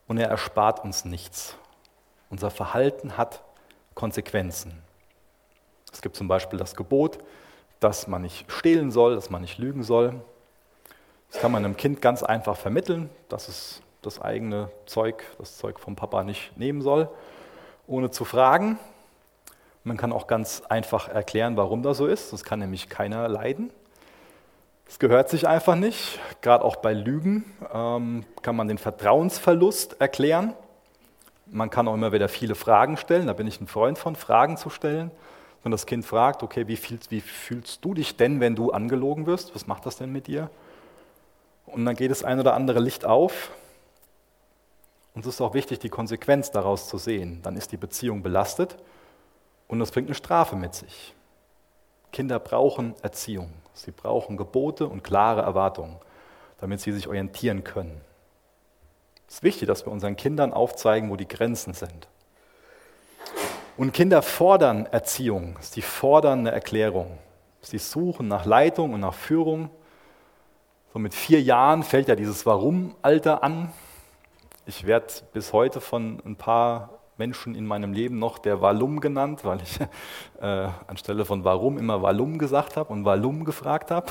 und er erspart uns nichts. Unser Verhalten hat Konsequenzen. Es gibt zum Beispiel das Gebot, dass man nicht stehlen soll, dass man nicht lügen soll. Das kann man einem Kind ganz einfach vermitteln, dass es das eigene Zeug, das Zeug vom Papa nicht nehmen soll, ohne zu fragen. Man kann auch ganz einfach erklären, warum das so ist. Das kann nämlich keiner leiden. Es gehört sich einfach nicht. Gerade auch bei Lügen ähm, kann man den Vertrauensverlust erklären. Man kann auch immer wieder viele Fragen stellen. Da bin ich ein Freund von, Fragen zu stellen. Wenn das Kind fragt, okay, wie fühlst, wie fühlst du dich denn, wenn du angelogen wirst? Was macht das denn mit dir? Und dann geht das ein oder andere Licht auf. Und es ist auch wichtig, die Konsequenz daraus zu sehen. Dann ist die Beziehung belastet und das bringt eine Strafe mit sich. Kinder brauchen Erziehung. Sie brauchen Gebote und klare Erwartungen, damit sie sich orientieren können. Es ist wichtig, dass wir unseren Kindern aufzeigen, wo die Grenzen sind. Und Kinder fordern Erziehung, sie fordern eine Erklärung. Sie suchen nach Leitung und nach Führung. So mit vier Jahren fällt ja dieses Warum-Alter an. Ich werde bis heute von ein paar Menschen in meinem Leben noch der Walum genannt, weil ich äh, anstelle von Warum immer Walum gesagt habe und Walum gefragt habe.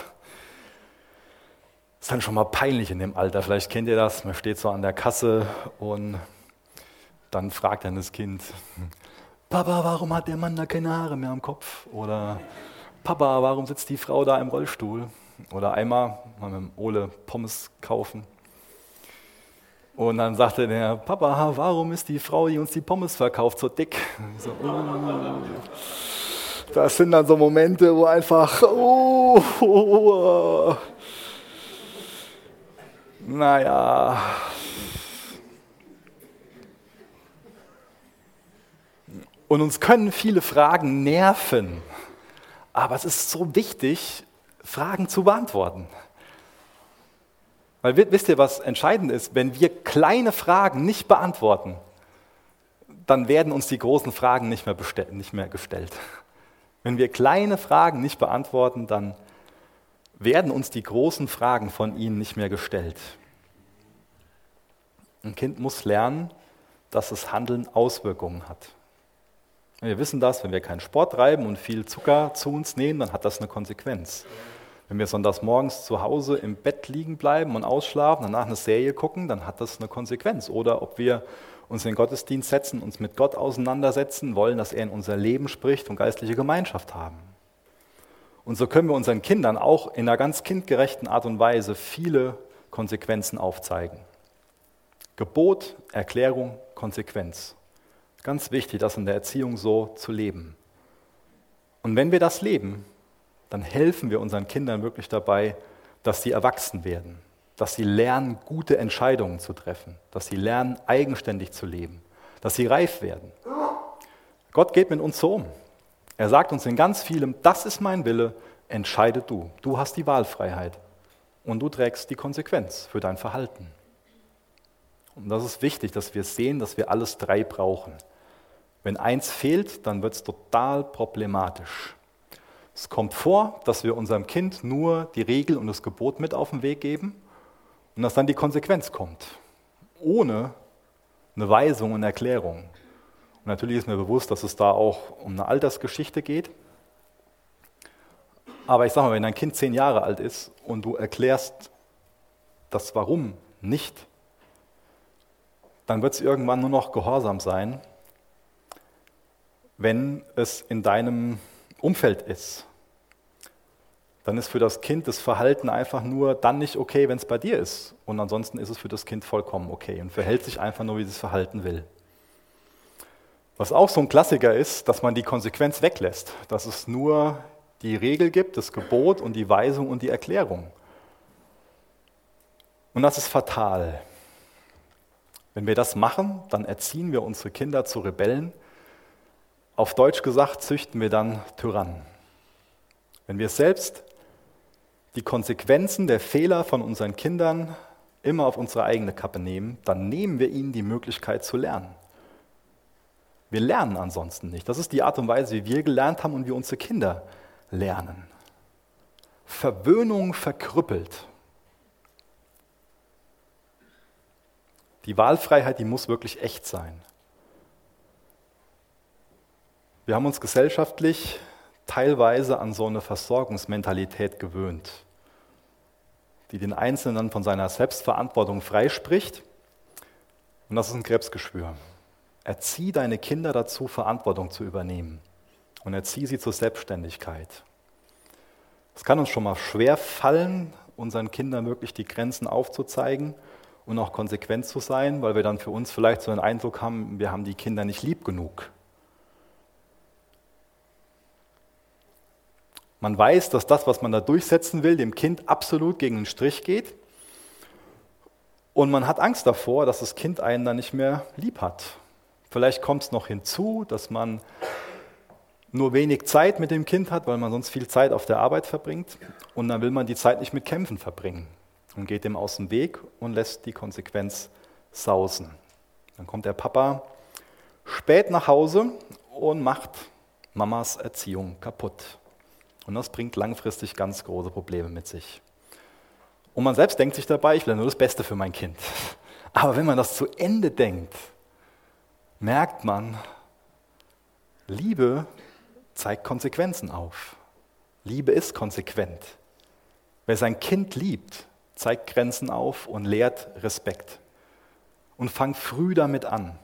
ist dann schon mal peinlich in dem Alter. Vielleicht kennt ihr das. Man steht so an der Kasse und dann fragt dann das Kind, Papa, warum hat der Mann da keine Haare mehr am Kopf? Oder Papa, warum sitzt die Frau da im Rollstuhl? Oder einmal mal mit dem Ole Pommes kaufen. Und dann sagte der Papa, warum ist die Frau, die uns die Pommes verkauft, so dick? So, oh. Das sind dann so Momente, wo einfach, oh, oh, oh. naja. Und uns können viele Fragen nerven. Aber es ist so wichtig, Fragen zu beantworten. Weil wisst ihr, was entscheidend ist? Wenn wir kleine Fragen nicht beantworten, dann werden uns die großen Fragen nicht mehr, nicht mehr gestellt. Wenn wir kleine Fragen nicht beantworten, dann werden uns die großen Fragen von ihnen nicht mehr gestellt. Ein Kind muss lernen, dass das Handeln Auswirkungen hat. Wir wissen das, wenn wir keinen Sport treiben und viel Zucker zu uns nehmen, dann hat das eine Konsequenz. Wenn wir sonntags morgens zu Hause im Bett liegen bleiben und ausschlafen, danach eine Serie gucken, dann hat das eine Konsequenz. Oder ob wir uns in den Gottesdienst setzen, uns mit Gott auseinandersetzen, wollen, dass er in unser Leben spricht und geistliche Gemeinschaft haben. Und so können wir unseren Kindern auch in einer ganz kindgerechten Art und Weise viele Konsequenzen aufzeigen. Gebot, Erklärung, Konsequenz. Ganz wichtig, das in der Erziehung so zu leben. Und wenn wir das leben, dann helfen wir unseren Kindern wirklich dabei, dass sie erwachsen werden, dass sie lernen, gute Entscheidungen zu treffen, dass sie lernen, eigenständig zu leben, dass sie reif werden. Gott geht mit uns so um. Er sagt uns in ganz vielem, das ist mein Wille, entscheide du. Du hast die Wahlfreiheit und du trägst die Konsequenz für dein Verhalten. Und das ist wichtig, dass wir sehen, dass wir alles drei brauchen. Wenn eins fehlt, dann wird es total problematisch. Es kommt vor, dass wir unserem Kind nur die Regel und das Gebot mit auf den Weg geben und dass dann die Konsequenz kommt, ohne eine Weisung und Erklärung. Und natürlich ist mir bewusst, dass es da auch um eine Altersgeschichte geht. Aber ich sage mal, wenn dein Kind zehn Jahre alt ist und du erklärst das Warum nicht, dann wird es irgendwann nur noch gehorsam sein, wenn es in deinem Umfeld ist, dann ist für das Kind das Verhalten einfach nur dann nicht okay, wenn es bei dir ist. Und ansonsten ist es für das Kind vollkommen okay und verhält sich einfach nur, wie es verhalten will. Was auch so ein Klassiker ist, dass man die Konsequenz weglässt, dass es nur die Regel gibt, das Gebot und die Weisung und die Erklärung. Und das ist fatal. Wenn wir das machen, dann erziehen wir unsere Kinder zu Rebellen. Auf Deutsch gesagt, züchten wir dann Tyrannen. Wenn wir selbst die Konsequenzen der Fehler von unseren Kindern immer auf unsere eigene Kappe nehmen, dann nehmen wir ihnen die Möglichkeit zu lernen. Wir lernen ansonsten nicht. Das ist die Art und Weise, wie wir gelernt haben und wie unsere Kinder lernen. Verwöhnung verkrüppelt. Die Wahlfreiheit, die muss wirklich echt sein. Wir haben uns gesellschaftlich teilweise an so eine Versorgungsmentalität gewöhnt, die den Einzelnen von seiner Selbstverantwortung freispricht. Und das ist ein Krebsgeschwür. Erzieh deine Kinder dazu, Verantwortung zu übernehmen und erzieh sie zur Selbstständigkeit. Es kann uns schon mal schwer fallen, unseren Kindern wirklich die Grenzen aufzuzeigen und auch konsequent zu sein, weil wir dann für uns vielleicht so einen Eindruck haben, wir haben die Kinder nicht lieb genug. Man weiß, dass das, was man da durchsetzen will, dem Kind absolut gegen den Strich geht. Und man hat Angst davor, dass das Kind einen dann nicht mehr lieb hat. Vielleicht kommt es noch hinzu, dass man nur wenig Zeit mit dem Kind hat, weil man sonst viel Zeit auf der Arbeit verbringt. Und dann will man die Zeit nicht mit Kämpfen verbringen und geht dem aus dem Weg und lässt die Konsequenz sausen. Dann kommt der Papa spät nach Hause und macht Mamas Erziehung kaputt. Und das bringt langfristig ganz große Probleme mit sich. Und man selbst denkt sich dabei, ich will nur das Beste für mein Kind. Aber wenn man das zu Ende denkt, merkt man, Liebe zeigt Konsequenzen auf. Liebe ist konsequent. Wer sein Kind liebt, zeigt Grenzen auf und lehrt Respekt. Und fang früh damit an,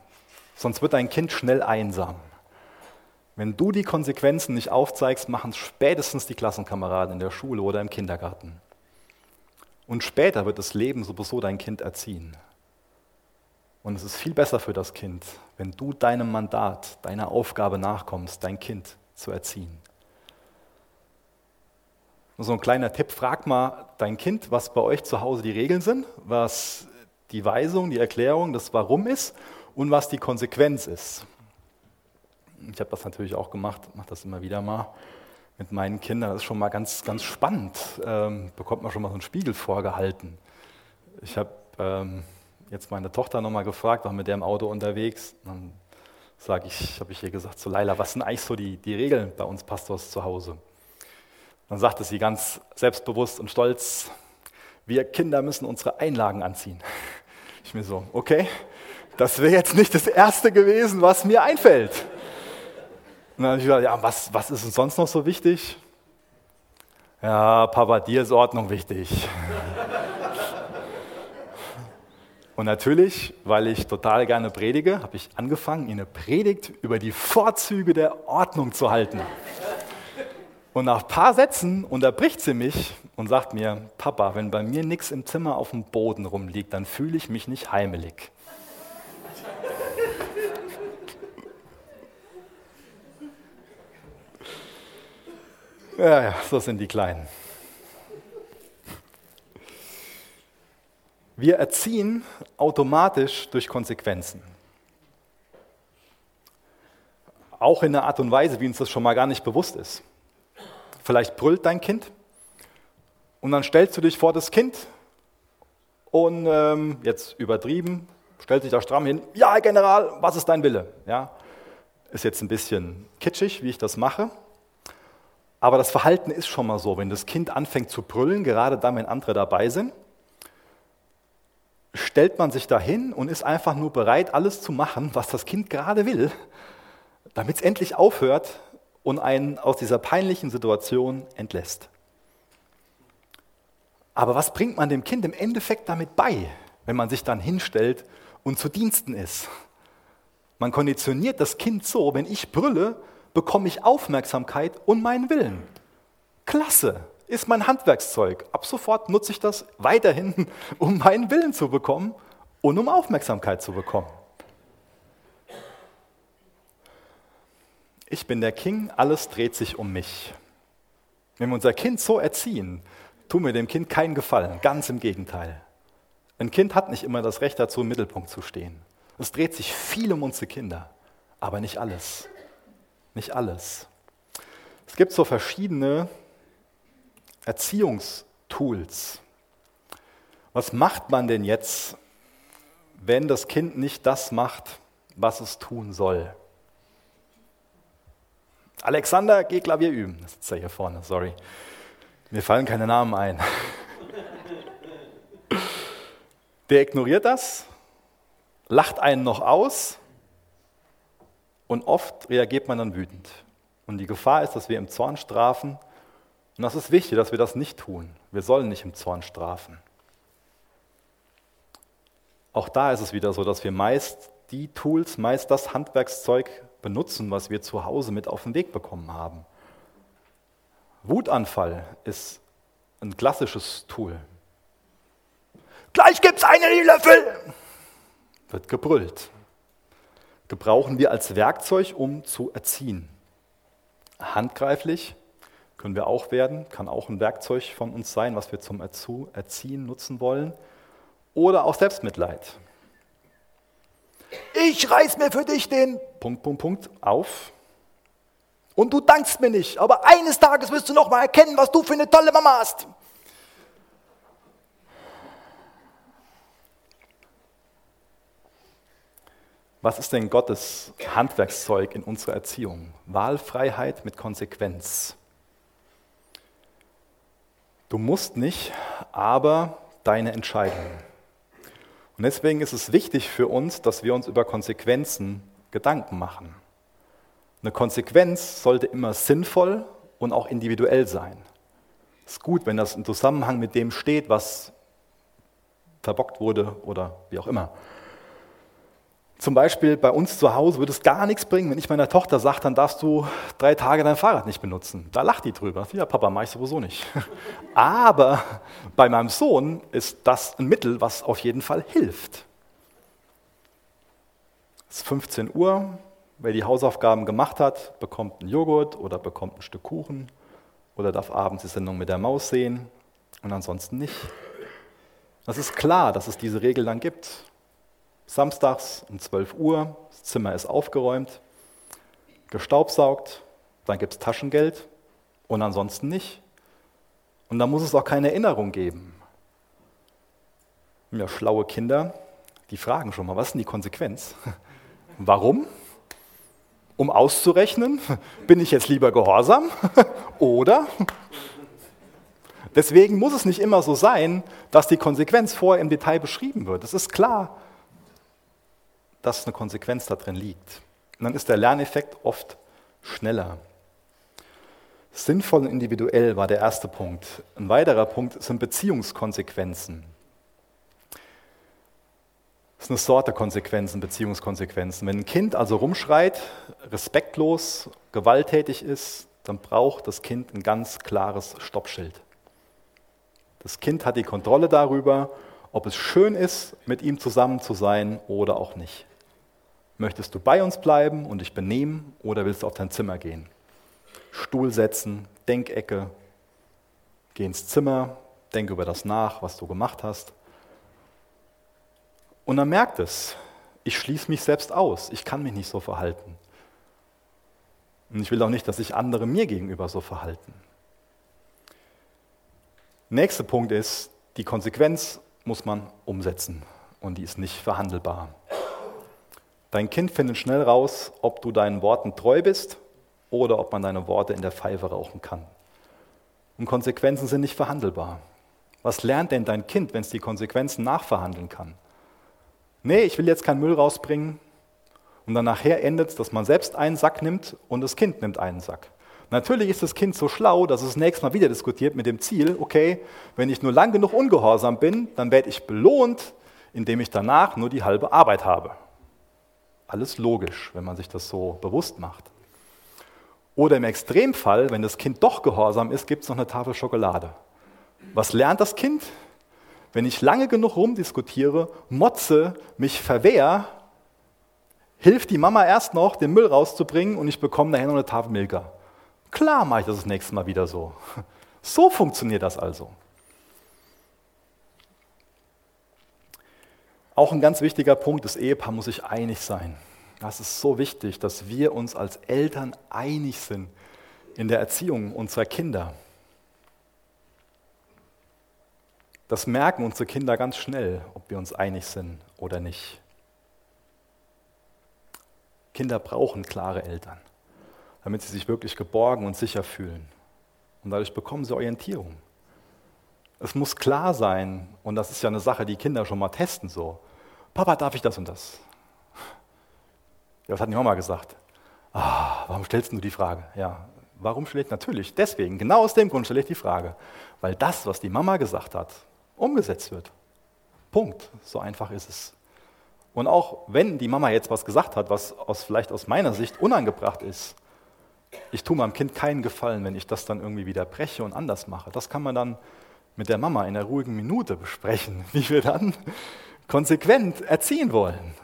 sonst wird dein Kind schnell einsam. Wenn du die Konsequenzen nicht aufzeigst, machen es spätestens die Klassenkameraden in der Schule oder im Kindergarten. Und später wird das Leben sowieso dein Kind erziehen. Und es ist viel besser für das Kind, wenn du deinem Mandat, deiner Aufgabe nachkommst, dein Kind zu erziehen. Nur so ein kleiner Tipp, frag mal dein Kind, was bei euch zu Hause die Regeln sind, was die Weisung, die Erklärung, das Warum ist und was die Konsequenz ist. Ich habe das natürlich auch gemacht, mache das immer wieder mal mit meinen Kindern. Das ist schon mal ganz, ganz spannend. Ähm, bekommt man schon mal so einen Spiegel vorgehalten. Ich habe ähm, jetzt meine Tochter nochmal gefragt, war mit der im Auto unterwegs. Dann sage ich, habe ich ihr gesagt, so Leila, was sind eigentlich so die, die Regeln bei uns Pastors zu Hause? Dann sagte sie ganz selbstbewusst und stolz, wir Kinder müssen unsere Einlagen anziehen. Ich mir so, okay, das wäre jetzt nicht das Erste gewesen, was mir einfällt. Und dann habe ich gesagt, ja, was, was ist uns sonst noch so wichtig? Ja, Papa, dir ist Ordnung wichtig. Und natürlich, weil ich total gerne predige, habe ich angefangen, eine Predigt über die Vorzüge der Ordnung zu halten. Und nach ein paar Sätzen unterbricht sie mich und sagt mir, Papa, wenn bei mir nichts im Zimmer auf dem Boden rumliegt, dann fühle ich mich nicht heimelig. Ja, ja, so sind die Kleinen. Wir erziehen automatisch durch Konsequenzen. Auch in einer Art und Weise, wie uns das schon mal gar nicht bewusst ist. Vielleicht brüllt dein Kind und dann stellst du dich vor das Kind und ähm, jetzt übertrieben, stellt sich da stramm hin, ja General, was ist dein Wille? Ja, ist jetzt ein bisschen kitschig, wie ich das mache, aber das Verhalten ist schon mal so, wenn das Kind anfängt zu brüllen, gerade dann, wenn andere dabei sind, stellt man sich dahin und ist einfach nur bereit, alles zu machen, was das Kind gerade will, damit es endlich aufhört und einen aus dieser peinlichen Situation entlässt. Aber was bringt man dem Kind im Endeffekt damit bei, wenn man sich dann hinstellt und zu Diensten ist? Man konditioniert das Kind so, wenn ich brülle, bekomme ich Aufmerksamkeit und meinen Willen. Klasse, ist mein Handwerkszeug. Ab sofort nutze ich das weiterhin, um meinen Willen zu bekommen und um Aufmerksamkeit zu bekommen. Ich bin der King, alles dreht sich um mich. Wenn wir unser Kind so erziehen, tun wir dem Kind keinen Gefallen, ganz im Gegenteil. Ein Kind hat nicht immer das Recht dazu, im Mittelpunkt zu stehen. Es dreht sich viel um unsere Kinder, aber nicht alles. Nicht alles. Es gibt so verschiedene Erziehungstools. Was macht man denn jetzt, wenn das Kind nicht das macht, was es tun soll? Alexander, geh Klavier üben. Das sitzt ja hier vorne, sorry. Mir fallen keine Namen ein. Der ignoriert das, lacht einen noch aus und oft reagiert man dann wütend. Und die Gefahr ist, dass wir im Zorn strafen und das ist wichtig, dass wir das nicht tun. Wir sollen nicht im Zorn strafen. Auch da ist es wieder so, dass wir meist die Tools, meist das Handwerkszeug benutzen, was wir zu Hause mit auf den Weg bekommen haben. Wutanfall ist ein klassisches Tool. Gleich gibt's einen Löffel! Wird gebrüllt. Gebrauchen wir als Werkzeug, um zu erziehen. Handgreiflich, können wir auch werden, kann auch ein Werkzeug von uns sein, was wir zum Erziehen nutzen wollen. Oder auch Selbstmitleid. Ich reiß mir für dich den Punkt, Punkt, Punkt auf. Und du dankst mir nicht, aber eines Tages wirst du noch mal erkennen, was du für eine tolle Mama hast. Was ist denn Gottes Handwerkszeug in unserer Erziehung? Wahlfreiheit mit Konsequenz. Du musst nicht, aber deine Entscheidung. Und deswegen ist es wichtig für uns, dass wir uns über Konsequenzen Gedanken machen. Eine Konsequenz sollte immer sinnvoll und auch individuell sein. Es ist gut, wenn das im Zusammenhang mit dem steht, was verbockt wurde oder wie auch immer. Zum Beispiel bei uns zu Hause würde es gar nichts bringen, wenn ich meiner Tochter sage, dann darfst du drei Tage dein Fahrrad nicht benutzen. Da lacht die drüber. Ja, Papa, mach ich sowieso nicht. Aber bei meinem Sohn ist das ein Mittel, was auf jeden Fall hilft. Es ist 15 Uhr. Wer die Hausaufgaben gemacht hat, bekommt einen Joghurt oder bekommt ein Stück Kuchen oder darf abends die Sendung mit der Maus sehen und ansonsten nicht. Das ist klar, dass es diese Regel dann gibt. Samstags um 12 Uhr, das Zimmer ist aufgeräumt, gestaubsaugt, dann gibt es Taschengeld und ansonsten nicht. Und dann muss es auch keine Erinnerung geben. Ja, schlaue Kinder, die fragen schon mal, was ist denn die Konsequenz? Warum? Um auszurechnen, bin ich jetzt lieber gehorsam oder? Deswegen muss es nicht immer so sein, dass die Konsequenz vorher im Detail beschrieben wird. Es ist klar, dass eine Konsequenz da drin liegt. Und dann ist der Lerneffekt oft schneller. Sinnvoll und individuell war der erste Punkt. Ein weiterer Punkt sind Beziehungskonsequenzen. Das ist eine Sorte Konsequenzen, Beziehungskonsequenzen. Wenn ein Kind also rumschreit, respektlos, gewalttätig ist, dann braucht das Kind ein ganz klares Stoppschild. Das Kind hat die Kontrolle darüber, ob es schön ist, mit ihm zusammen zu sein oder auch nicht. Möchtest du bei uns bleiben und dich benehmen oder willst du auf dein Zimmer gehen? Stuhl setzen, Denkecke, geh ins Zimmer, denk über das nach, was du gemacht hast. Und dann merkt es, ich schließe mich selbst aus, ich kann mich nicht so verhalten. Und ich will auch nicht, dass sich andere mir gegenüber so verhalten. Nächster Punkt ist, die Konsequenz muss man umsetzen und die ist nicht verhandelbar. Dein Kind findet schnell raus, ob du deinen Worten treu bist oder ob man deine Worte in der Pfeife rauchen kann. Und Konsequenzen sind nicht verhandelbar. Was lernt denn dein Kind, wenn es die Konsequenzen nachverhandeln kann? Nee, ich will jetzt keinen Müll rausbringen. Und dann nachher endet es, dass man selbst einen Sack nimmt und das Kind nimmt einen Sack. Natürlich ist das Kind so schlau, dass es nächstes Mal wieder diskutiert mit dem Ziel, okay, wenn ich nur lang genug ungehorsam bin, dann werde ich belohnt, indem ich danach nur die halbe Arbeit habe. Alles logisch, wenn man sich das so bewusst macht. Oder im Extremfall, wenn das Kind doch gehorsam ist, gibt es noch eine Tafel Schokolade. Was lernt das Kind? Wenn ich lange genug rumdiskutiere, motze, mich verwehr, hilft die Mama erst noch, den Müll rauszubringen und ich bekomme nachher noch eine Tafel Milka. Klar mache ich das das nächste Mal wieder so. So funktioniert das also. Auch ein ganz wichtiger Punkt, das Ehepaar muss sich einig sein. Das ist so wichtig, dass wir uns als Eltern einig sind in der Erziehung unserer Kinder. Das merken unsere Kinder ganz schnell, ob wir uns einig sind oder nicht. Kinder brauchen klare Eltern, damit sie sich wirklich geborgen und sicher fühlen. Und dadurch bekommen sie Orientierung. Es muss klar sein, und das ist ja eine Sache, die Kinder schon mal testen so. Papa, darf ich das und das? Ja, was hat die Mama gesagt? Ah, warum stellst du die Frage? Ja, warum stelle ich natürlich? Deswegen, genau aus dem Grund stelle ich die Frage. Weil das, was die Mama gesagt hat, umgesetzt wird. Punkt. So einfach ist es. Und auch wenn die Mama jetzt was gesagt hat, was aus, vielleicht aus meiner Sicht unangebracht ist, ich tue meinem Kind keinen Gefallen, wenn ich das dann irgendwie wieder breche und anders mache. Das kann man dann mit der Mama in einer ruhigen Minute besprechen, wie wir dann konsequent erziehen wollen.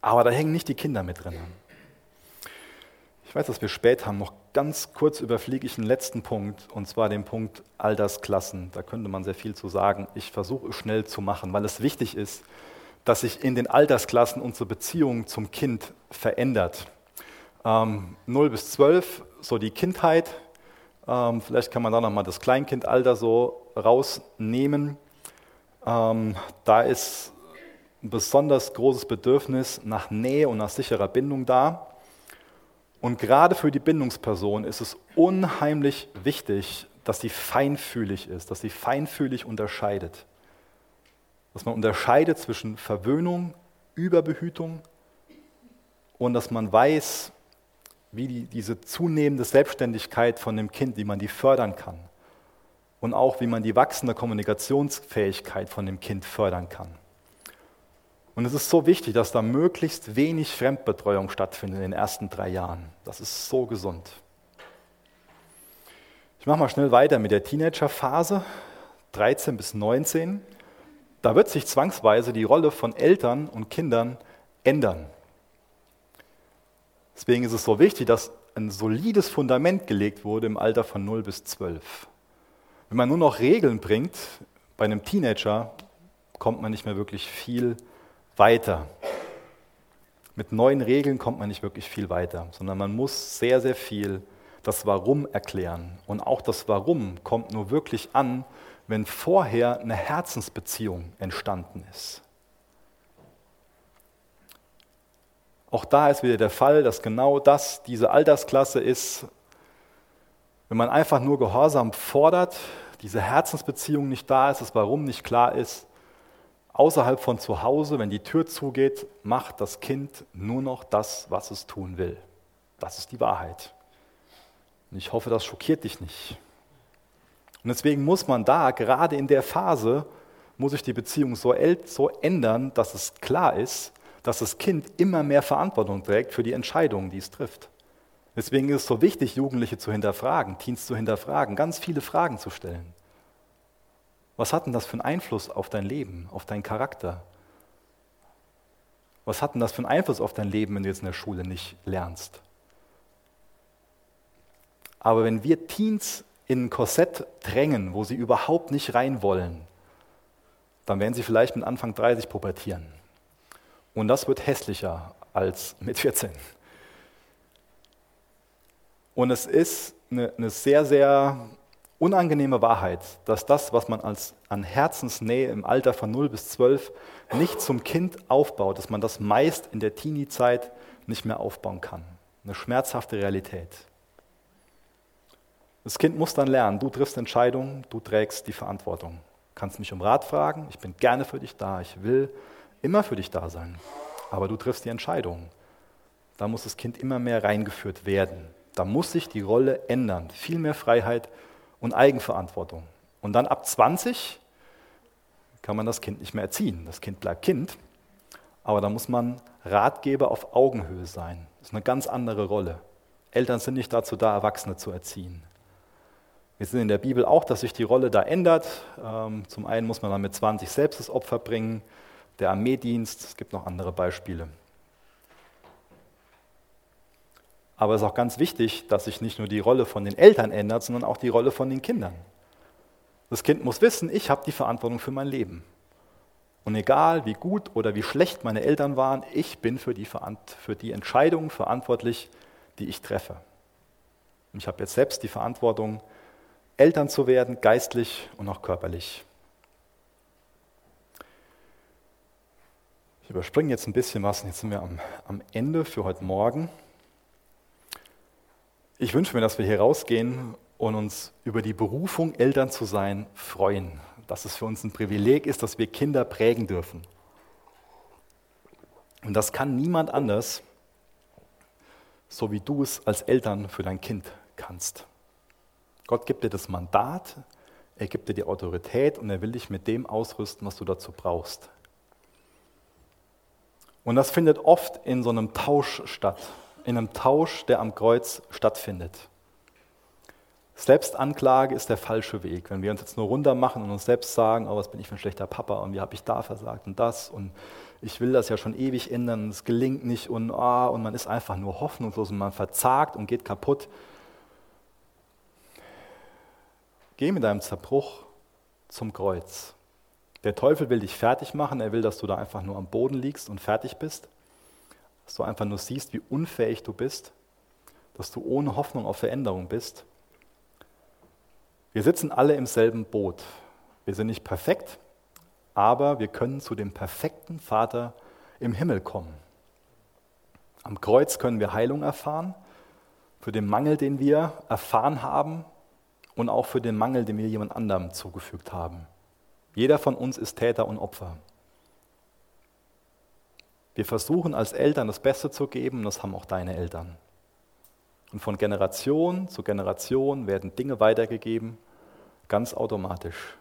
Aber da hängen nicht die Kinder mit drin. Ich weiß, dass wir spät haben. Noch ganz kurz überfliege ich einen letzten Punkt, und zwar den Punkt Altersklassen. Da könnte man sehr viel zu sagen. Ich versuche es schnell zu machen, weil es wichtig ist, dass sich in den Altersklassen unsere Beziehung zum Kind verändert. Ähm, 0 bis 12, so die Kindheit. Ähm, vielleicht kann man da nochmal das Kleinkindalter so rausnehmen. Ähm, da ist ein besonders großes Bedürfnis nach Nähe und nach sicherer Bindung da. Und gerade für die Bindungsperson ist es unheimlich wichtig, dass sie feinfühlig ist, dass sie feinfühlig unterscheidet. Dass man unterscheidet zwischen Verwöhnung, Überbehütung und dass man weiß, wie die, diese zunehmende Selbstständigkeit von dem Kind, wie man die fördern kann. und auch wie man die wachsende Kommunikationsfähigkeit von dem Kind fördern kann. Und es ist so wichtig, dass da möglichst wenig Fremdbetreuung stattfindet in den ersten drei Jahren. Das ist so gesund. Ich mache mal schnell weiter mit der Teenagerphase, 13 bis 19. Da wird sich zwangsweise die Rolle von Eltern und Kindern ändern. Deswegen ist es so wichtig, dass ein solides Fundament gelegt wurde im Alter von 0 bis 12. Wenn man nur noch Regeln bringt, bei einem Teenager kommt man nicht mehr wirklich viel weiter. Mit neuen Regeln kommt man nicht wirklich viel weiter, sondern man muss sehr, sehr viel das Warum erklären. Und auch das Warum kommt nur wirklich an, wenn vorher eine Herzensbeziehung entstanden ist. Auch da ist wieder der Fall, dass genau das diese Altersklasse ist, wenn man einfach nur Gehorsam fordert, diese Herzensbeziehung nicht da ist, das Warum nicht klar ist, außerhalb von zu Hause, wenn die Tür zugeht, macht das Kind nur noch das, was es tun will. Das ist die Wahrheit. Und ich hoffe, das schockiert dich nicht. Und deswegen muss man da, gerade in der Phase, muss sich die Beziehung so ändern, dass es klar ist, dass das Kind immer mehr Verantwortung trägt für die Entscheidungen, die es trifft. Deswegen ist es so wichtig, Jugendliche zu hinterfragen, Teens zu hinterfragen, ganz viele Fragen zu stellen. Was hat denn das für einen Einfluss auf dein Leben, auf deinen Charakter? Was hat denn das für einen Einfluss auf dein Leben, wenn du jetzt in der Schule nicht lernst? Aber wenn wir Teens in ein Korsett drängen, wo sie überhaupt nicht rein wollen, dann werden sie vielleicht mit Anfang 30 pubertieren. Und das wird hässlicher als mit 14. Und es ist eine, eine, sehr, sehr unangenehme Wahrheit, dass das, was man als, an Herzensnähe im Alter von 0 bis 12 nicht zum Kind aufbaut, dass man das meist in der Teenie-Zeit nicht mehr aufbauen kann. Eine schmerzhafte Realität. Das Kind muss dann lernen, du triffst Entscheidungen, du trägst die Verantwortung. Du kannst mich um Rat fragen, ich bin gerne für dich da, ich will immer für dich da sein. Aber du triffst die Entscheidung. Da muss das Kind immer mehr reingeführt werden. Da muss sich die Rolle ändern. Viel mehr Freiheit und Eigenverantwortung. Und dann ab 20 kann man das Kind nicht mehr erziehen. Das Kind bleibt Kind. Aber da muss man Ratgeber auf Augenhöhe sein. Das ist eine ganz andere Rolle. Eltern sind nicht dazu da, Erwachsene zu erziehen. Wir sehen in der Bibel auch, dass sich die Rolle da ändert. Ähm, zum einen muss man dann mit 20 selbst das Opfer bringen, der Armeedienst, es gibt noch andere Beispiele. Aber es ist auch ganz wichtig, dass sich nicht nur die Rolle von den Eltern ändert, sondern auch die Rolle von den Kindern. Das Kind muss wissen, ich habe die Verantwortung für mein Leben. Und egal wie gut oder wie schlecht meine Eltern waren, ich bin für die, für die Entscheidungen verantwortlich, die ich treffe. Und ich habe jetzt selbst die Verantwortung, Eltern zu werden, geistlich und auch körperlich. Ich überspringe jetzt ein bisschen was und jetzt sind wir am, am Ende für heute Morgen. Ich wünsche mir, dass wir hier rausgehen und uns über die Berufung, Eltern zu sein, freuen. Dass es für uns ein Privileg ist, dass wir Kinder prägen dürfen. Und das kann niemand anders, so wie du es als Eltern für dein Kind kannst. Gott gibt dir das Mandat, er gibt dir die Autorität und er will dich mit dem ausrüsten, was du dazu brauchst. Und das findet oft in so einem Tausch statt, in einem Tausch, der am Kreuz stattfindet. Selbstanklage ist der falsche Weg. Wenn wir uns jetzt nur runter machen und uns selbst sagen, oh, was bin ich für ein schlechter Papa und wie habe ich da versagt und das und ich will das ja schon ewig ändern und es gelingt nicht und, oh, und man ist einfach nur hoffnungslos und man verzagt und geht kaputt, Geh mit deinem Zerbruch zum Kreuz. Der Teufel will dich fertig machen, er will, dass du da einfach nur am Boden liegst und fertig bist, dass du einfach nur siehst, wie unfähig du bist, dass du ohne Hoffnung auf Veränderung bist. Wir sitzen alle im selben Boot. Wir sind nicht perfekt, aber wir können zu dem perfekten Vater im Himmel kommen. Am Kreuz können wir Heilung erfahren für den Mangel, den wir erfahren haben und auch für den Mangel, den wir jemand anderem zugefügt haben. Jeder von uns ist Täter und Opfer. Wir versuchen als Eltern das Beste zu geben das haben auch deine Eltern. Und von Generation zu Generation werden Dinge weitergegeben, Ganz automatisch.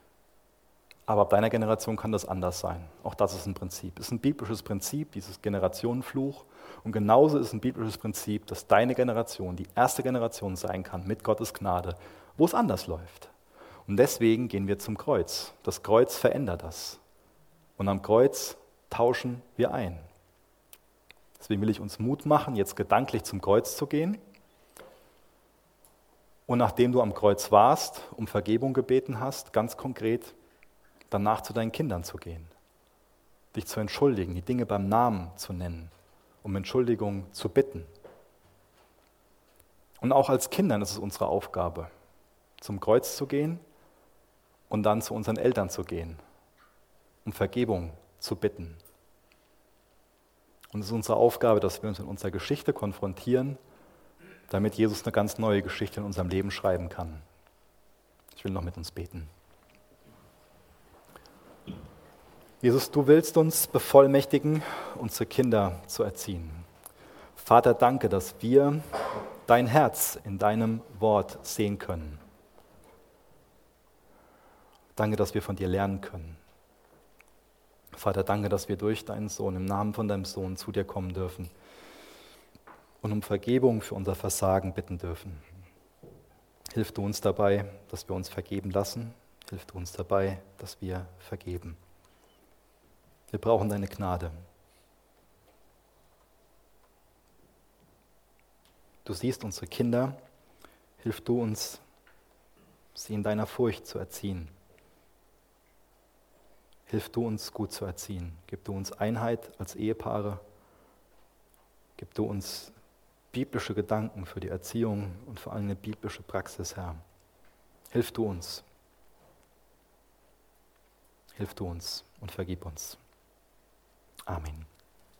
Aber ab deiner Generation kann das anders sein. Auch das ist ein Prinzip. Es ist ein biblisches Prinzip, dieses Generationenfluch. Und genauso ist ein biblisches Prinzip, dass deine Generation die erste Generation sein kann mit Gottes Gnade, wo es anders läuft. Und deswegen gehen wir zum Kreuz. Das Kreuz verändert das. Und am Kreuz tauschen wir ein. Deswegen will ich uns Mut machen, jetzt gedanklich zum Kreuz zu gehen. Und nachdem du am Kreuz warst, um Vergebung gebeten hast, ganz konkret, danach zu deinen Kindern zu gehen, dich zu entschuldigen, die Dinge beim Namen zu nennen, um Entschuldigung zu bitten. Und auch als Kindern ist es unsere Aufgabe, zum Kreuz zu gehen und dann zu unseren Eltern zu gehen, um Vergebung zu bitten. Und es ist unsere Aufgabe, dass wir uns in unserer Geschichte konfrontieren, damit Jesus eine ganz neue Geschichte in unserem Leben schreiben kann. Ich will noch mit uns beten. Jesus, du willst uns bevollmächtigen, unsere Kinder zu erziehen. Vater, danke, dass wir dein Herz in deinem Wort sehen können. Danke, dass wir von dir lernen können. Vater, danke, dass wir durch deinen Sohn, im Namen von deinem Sohn zu dir kommen dürfen und um Vergebung für unser Versagen bitten dürfen. Hilf du uns dabei, dass wir uns vergeben lassen. Hilf du uns dabei, dass wir vergeben. Wir brauchen deine Gnade. Du siehst unsere Kinder. Hilf du uns, sie in deiner Furcht zu erziehen. Hilf du uns gut zu erziehen. Gib du uns Einheit als Ehepaare. Gib du uns biblische Gedanken für die Erziehung und vor allem eine biblische Praxis, Herr. Hilf du uns. Hilf du uns und vergib uns. Amen.